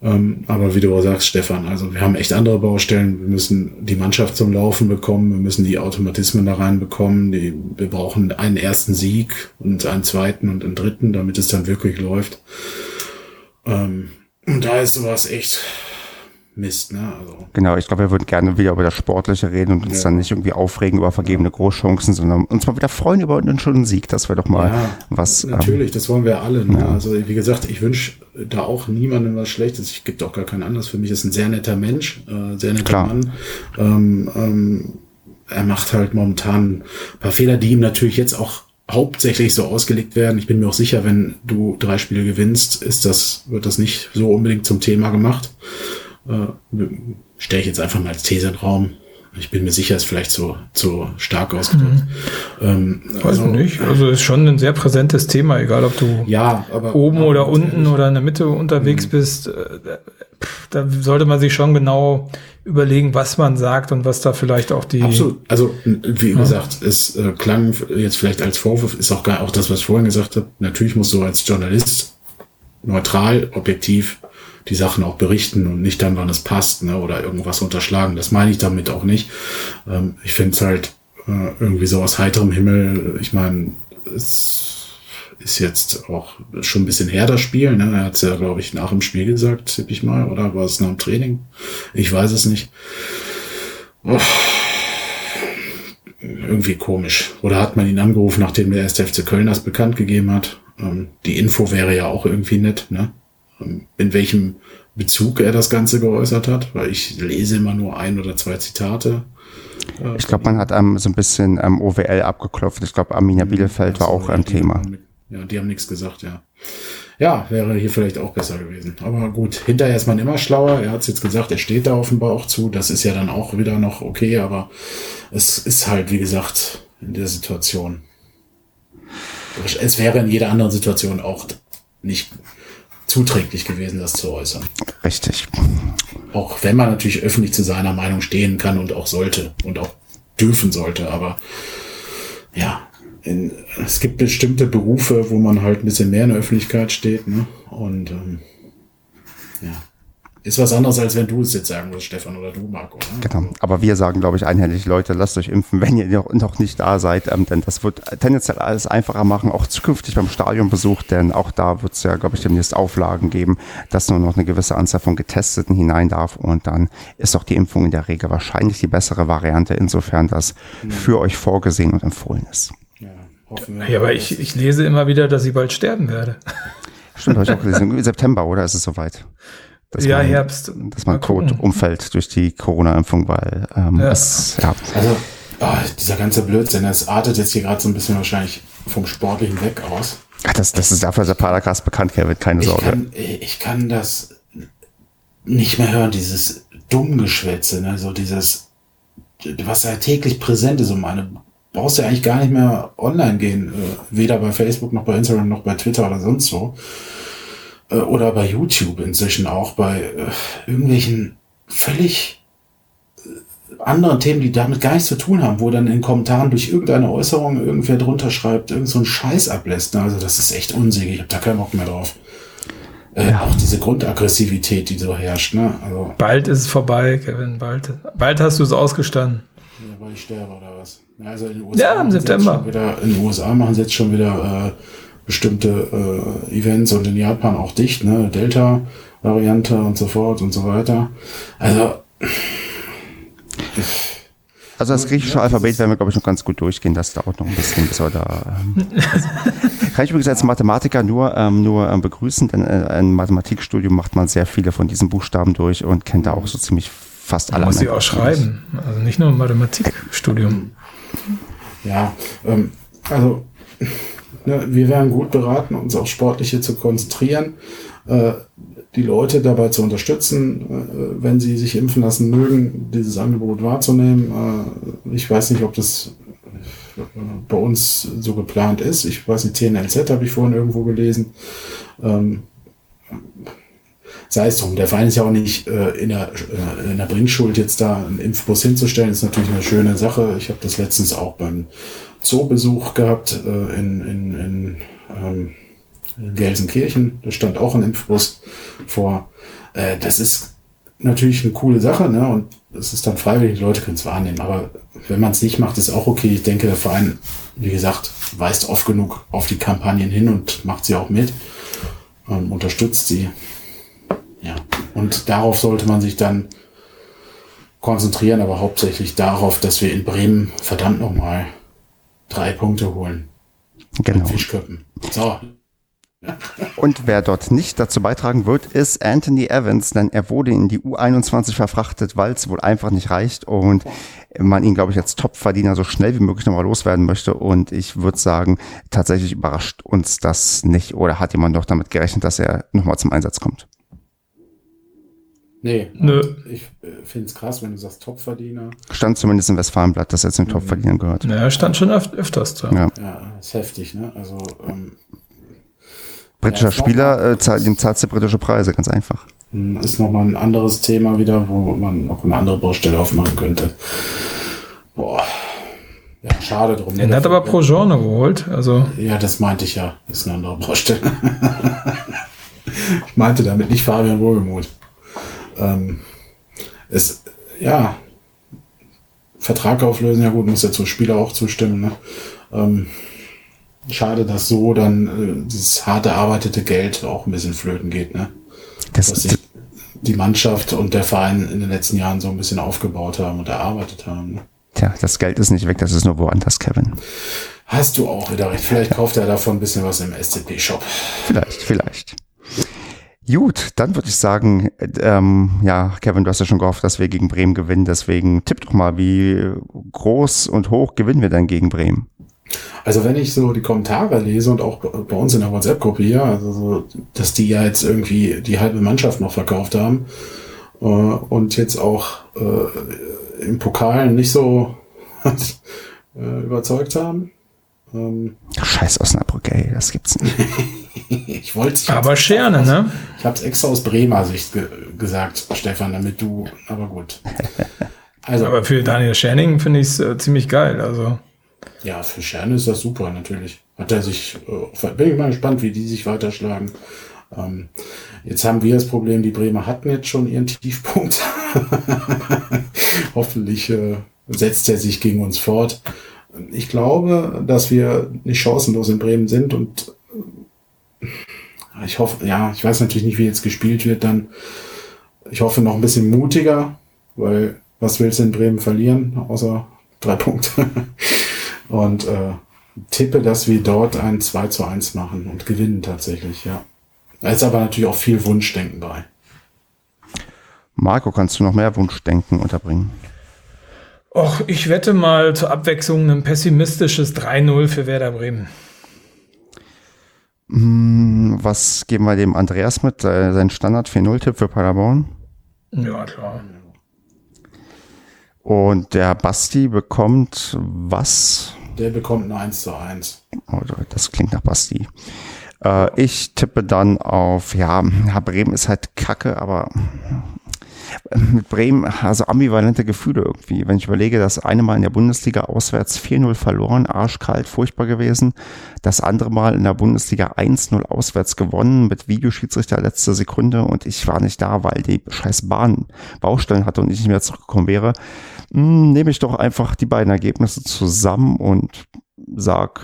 Ähm, aber wie du auch sagst, Stefan, also wir haben echt andere Baustellen. Wir müssen die Mannschaft zum Laufen bekommen, wir müssen die Automatismen da reinbekommen. Die, wir brauchen einen ersten Sieg und einen zweiten und einen dritten, damit es dann wirklich läuft. Ähm, und da ist sowas echt Mist, ne? Also. Genau, ich glaube, wir würden gerne wieder über das Sportliche reden und uns ja. dann nicht irgendwie aufregen über vergebene Großchancen, sondern uns mal wieder freuen über einen schönen Sieg. Das wäre doch mal ja, was. Natürlich, ähm, das wollen wir alle. Ne? Ja. Also wie gesagt, ich wünsche da auch niemandem was Schlechtes. Ich gibt auch gar keinen Anlass. Für mich ist ein sehr netter Mensch, äh, sehr netter Klar. Mann. Ähm, ähm, er macht halt momentan ein paar Fehler, die ihm natürlich jetzt auch hauptsächlich so ausgelegt werden. Ich bin mir auch sicher, wenn du drei Spiele gewinnst, ist das, wird das nicht so unbedingt zum Thema gemacht. Äh, Stelle ich jetzt einfach mal als These in den Raum. Ich bin mir sicher, ist vielleicht so, so stark ausgedrückt. Mhm. Ähm, Weiß also, nicht. Also ist schon ein sehr präsentes Thema, egal ob du ja, aber, oben oder unten oder in der Mitte unterwegs mhm. bist. Äh, da sollte man sich schon genau überlegen, was man sagt und was da vielleicht auch die. Absolut. Also, wie ja. gesagt, es äh, klang jetzt vielleicht als Vorwurf, ist auch gar auch das, was ich vorhin gesagt habe. Natürlich musst du als Journalist neutral, objektiv die Sachen auch berichten und nicht dann, wann es passt, ne, oder irgendwas unterschlagen. Das meine ich damit auch nicht. Ähm, ich finde es halt äh, irgendwie so aus heiterem Himmel. Ich meine, es ist jetzt auch schon ein bisschen her, das Spiel. Ne? Er hat es ja, glaube ich, nach dem Spiel gesagt, tippe ich mal, oder war es nach dem Training? Ich weiß es nicht. Oh. Irgendwie komisch. Oder hat man ihn angerufen, nachdem der erste FC Köln das bekannt gegeben hat? Ähm, die Info wäre ja auch irgendwie nett, ne? In welchem Bezug er das Ganze geäußert hat, weil ich lese immer nur ein oder zwei Zitate. Ich glaube, man hat ähm, so ein bisschen ähm, OWL abgeklopft. Ich glaube, Arminia Bielefeld war auch ein Thema. ja, die haben nichts gesagt, ja. Ja, wäre hier vielleicht auch besser gewesen. Aber gut, hinterher ist man immer schlauer. Er hat es jetzt gesagt, er steht da offenbar auch zu. Das ist ja dann auch wieder noch okay, aber es ist halt, wie gesagt, in der Situation. Es wäre in jeder anderen Situation auch nicht zuträglich gewesen, das zu äußern. Richtig. Auch wenn man natürlich öffentlich zu seiner Meinung stehen kann und auch sollte und auch dürfen sollte, aber ja, in, es gibt bestimmte Berufe, wo man halt ein bisschen mehr in der Öffentlichkeit steht, ne? Und ähm. Ist was anderes, als wenn du es jetzt sagen würdest, Stefan, oder du, Marco. Ne? Genau. Aber wir sagen, glaube ich, einhellig, Leute, lasst euch impfen, wenn ihr noch, noch nicht da seid, ähm, denn das wird tendenziell alles einfacher machen, auch zukünftig beim Stadionbesuch, denn auch da wird es ja, glaube ich, demnächst Auflagen geben, dass nur noch eine gewisse Anzahl von Getesteten hinein darf und dann ist auch die Impfung in der Regel wahrscheinlich die bessere Variante, insofern das mhm. für euch vorgesehen und empfohlen ist. Ja, hoffen wir. Ja, aber ich, ich lese immer wieder, dass ich bald sterben werde. Stimmt, habe ich auch gelesen. September, oder ist es soweit? Dass ja, man, Herbst. Dass man tot umfällt durch die Corona-Impfung, weil ähm, ja. es, ja. Also, oh, dieser ganze Blödsinn, das artet jetzt hier gerade so ein bisschen wahrscheinlich vom Sportlichen weg aus. Ach, das, das ist dafür der Paracast bekannt, Kevin, keine ich Sorge. Kann, ich kann das nicht mehr hören, dieses Dummgeschwätze, ne? so dieses, was ja täglich präsent ist um meine brauchst ja eigentlich gar nicht mehr online gehen, äh, weder bei Facebook noch bei Instagram noch bei Twitter oder sonst wo. Äh, oder bei YouTube inzwischen auch bei äh, irgendwelchen völlig äh, anderen Themen, die damit gar nichts zu tun haben, wo dann in Kommentaren durch irgendeine Äußerung irgendwer drunter schreibt, irgend so einen Scheiß ablässt. Also das ist echt unsinnig. Ich habe da keinen Bock mehr drauf. Äh, ja. Auch diese Grundaggressivität, die so herrscht. Ne? Also, bald ist es vorbei, Kevin. Bald, bald hast du es ausgestanden. Ja, weil ich sterbe oder was? Also in den USA ja, im September. Wieder, in den USA machen sie jetzt schon wieder äh, bestimmte äh, Events und in Japan auch dicht, ne? Delta-Variante und so fort und so weiter. Also. Also das griechische Alphabet werden wir, glaube ich, noch ganz gut durchgehen. Das dauert noch ein bisschen, bis wir da. Ähm, (laughs) kann ich übrigens als Mathematiker nur, ähm, nur ähm, begrüßen, denn äh, im Mathematikstudium macht man sehr viele von diesen Buchstaben durch und kennt da auch so ziemlich fast alle. Man muss sie auch schreiben, also nicht nur im Mathematikstudium. Ja, ähm, also Ne, wir wären gut beraten, uns auf Sportliche zu konzentrieren, äh, die Leute dabei zu unterstützen, äh, wenn sie sich impfen lassen mögen, dieses Angebot wahrzunehmen. Äh, ich weiß nicht, ob das bei uns so geplant ist. Ich weiß nicht, TNLZ habe ich vorhin irgendwo gelesen. Ähm, sei es drum, der Verein ist ja auch nicht äh, in, der, äh, in der Bringschuld, jetzt da einen Impfbus hinzustellen, ist natürlich eine schöne Sache. Ich habe das letztens auch beim Zoobesuch gehabt äh, in, in, in, ähm, in Gelsenkirchen. Da stand auch ein Impfbus vor. Äh, das ist natürlich eine coole Sache, ne? Und es ist dann freiwillig, die Leute können es wahrnehmen. Aber wenn man es nicht macht, ist auch okay. Ich denke, der Verein, wie gesagt, weist oft genug auf die Kampagnen hin und macht sie auch mit, ähm, unterstützt sie. Ja. Und darauf sollte man sich dann konzentrieren, aber hauptsächlich darauf, dass wir in Bremen verdammt nochmal drei Punkte holen. Genau. Fischköppen. So. Und wer dort nicht dazu beitragen wird, ist Anthony Evans, denn er wurde in die U21 verfrachtet, weil es wohl einfach nicht reicht und man ihn, glaube ich, als Topverdiener so schnell wie möglich nochmal loswerden möchte. Und ich würde sagen, tatsächlich überrascht uns das nicht oder hat jemand doch damit gerechnet, dass er nochmal zum Einsatz kommt? Nee, Nö. ich äh, finde es krass, wenn du sagst Topverdiener. Stand zumindest im Westfalenblatt, dass er zu den mhm. Topverdienern gehört. Ja, stand schon öf öfters da. Ja. ja, ist heftig, ne? Also, ähm, Britischer ja, Spieler, äh, zahlt, ihm zahlt britische Preise, ganz einfach. Hm, ist nochmal ein anderes Thema wieder, wo man noch eine andere Baustelle aufmachen könnte. Boah. Ja, schade drum. Er hat aber pro Genre geholt, also. Ja, das meinte ich ja. Ist eine andere Baustelle. (laughs) ich meinte damit nicht Fabian Wohlgemuth ähm, es, ja, Vertrag auflösen, ja gut, muss ja zum Spieler auch zustimmen. Ne? Ähm, schade, dass so dann äh, dieses hart erarbeitete Geld auch ein bisschen flöten geht. Ne? Das, dass sich die Mannschaft und der Verein in den letzten Jahren so ein bisschen aufgebaut haben und erarbeitet haben. Ne? Tja, das Geld ist nicht weg, das ist nur woanders, Kevin. Hast du auch wieder recht. Vielleicht kauft er davon ein bisschen was im SCP-Shop. Vielleicht, vielleicht. Gut, dann würde ich sagen, ähm, ja, Kevin, du hast ja schon gehofft, dass wir gegen Bremen gewinnen. Deswegen tipp doch mal, wie groß und hoch gewinnen wir denn gegen Bremen? Also wenn ich so die Kommentare lese und auch bei uns in der WhatsApp-Gruppe hier, also so, dass die ja jetzt irgendwie die halbe Mannschaft noch verkauft haben äh, und jetzt auch äh, im Pokal nicht so (laughs) äh, überzeugt haben. Ähm, Scheiß Osnabrück, ey, das gibt's nicht. (laughs) ich wollte Aber Scherne, ne? Ich habe es extra aus Bremer Sicht ge gesagt, Stefan, damit du, aber gut. (laughs) Also, aber für Daniel Scherning finde ich es äh, ziemlich geil, also. Ja, für Scherne ist das super, natürlich. Hat er sich, äh, bin ich mal gespannt, wie die sich weiterschlagen. Ähm, jetzt haben wir das Problem, die Bremer hatten jetzt schon ihren Tiefpunkt. (laughs) Hoffentlich äh, setzt er sich gegen uns fort. Ich glaube, dass wir nicht chancenlos in Bremen sind und äh, ich hoffe, ja, ich weiß natürlich nicht, wie jetzt gespielt wird, dann ich hoffe noch ein bisschen mutiger, weil was willst du in Bremen verlieren, außer drei Punkte? (laughs) und äh, tippe, dass wir dort ein 2 zu 1 machen und gewinnen tatsächlich, ja. Da ist aber natürlich auch viel Wunschdenken bei. Marco, kannst du noch mehr Wunschdenken unterbringen? Och, ich wette mal zur Abwechslung ein pessimistisches 3-0 für Werder Bremen. Hm, was geben wir dem Andreas mit? Äh, sein Standard 4-0-Tipp für Paderborn? Ja, klar. Und der Basti bekommt was? Der bekommt ein 1 zu 1. Oh, das klingt nach Basti. Äh, ich tippe dann auf, ja, Bremen ist halt kacke, aber mit Bremen, also ambivalente Gefühle irgendwie. Wenn ich überlege, das eine Mal in der Bundesliga auswärts 4-0 verloren, arschkalt, furchtbar gewesen. Das andere Mal in der Bundesliga 1-0 auswärts gewonnen mit Videoschiedsrichter letzte Sekunde und ich war nicht da, weil die scheiß Bahn Baustellen hatte und ich nicht mehr zurückgekommen wäre. Hm, nehme ich doch einfach die beiden Ergebnisse zusammen und sag,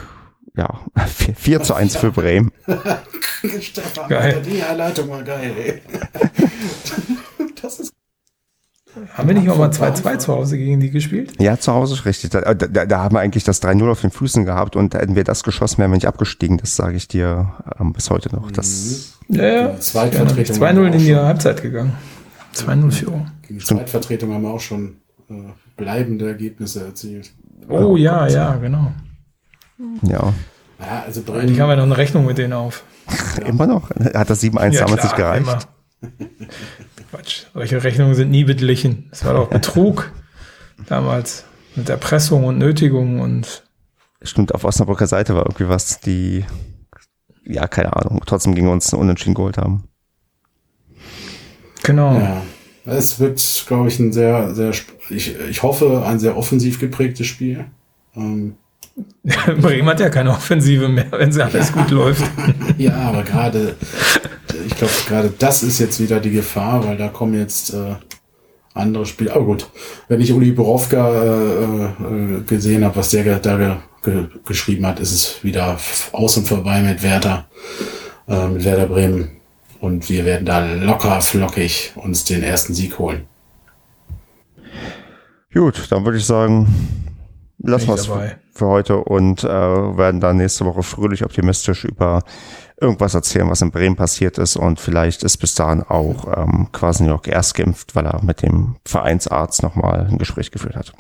ja, (laughs) 4, 4 zu 1 für Bremen. (laughs) Stefan, geil. die Herleitung war geil. (laughs) haben wir nicht auch mal 2-2 zu Hause gegen die gespielt? Ja, zu Hause ist richtig. Da, da, da haben wir eigentlich das 3-0 auf den Füßen gehabt und hätten wir das geschossen, wären wir nicht abgestiegen. Das sage ich dir ähm, bis heute noch. Das mhm. ja, ja. 2-0 in die Halbzeit gegangen. 2-0 Führung. Gegen die Zweitvertretung haben wir auch schon äh, bleibende Ergebnisse erzielt. Oh, oh ja, Gott. ja, genau. Ja. Ja, also Bremen. Ich habe ja noch eine Rechnung mit denen auf. Ja. (laughs) Immer noch? Hat das 7-1 ja, damals nicht gereicht? Immer. (laughs) Quatsch. Solche Rechnungen sind nie beglichen. Es war doch (laughs) Betrug damals mit Erpressung und Nötigung und. Stimmt, auf Osnabrücker Seite war irgendwie was, die, ja, keine Ahnung, trotzdem gegen uns einen Unentschieden geholt haben. Genau. Ja. Es wird, glaube ich, ein sehr, sehr, ich, ich hoffe, ein sehr offensiv geprägtes Spiel. Ähm, (laughs) Bremen hat ja keine Offensive mehr, wenn sie alles gut läuft. (laughs) ja, aber gerade, ich glaube, gerade das ist jetzt wieder die Gefahr, weil da kommen jetzt äh, andere Spiele. Aber gut, wenn ich Uli Borowka äh, äh, gesehen habe, was der da ge ge geschrieben hat, ist es wieder aus und vorbei mit Werder, äh, mit Werder Bremen. Und wir werden da locker flockig uns den ersten Sieg holen. Gut, dann würde ich sagen, wir es für heute und äh, werden dann nächste Woche fröhlich optimistisch über irgendwas erzählen, was in Bremen passiert ist und vielleicht ist bis dahin auch ähm, Quasniok erst geimpft, weil er mit dem Vereinsarzt nochmal ein Gespräch geführt hat.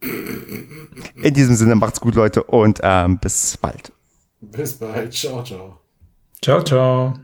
In diesem Sinne macht's gut, Leute, und ähm, bis bald. Bis bald. Ciao, ciao. Ciao, ciao.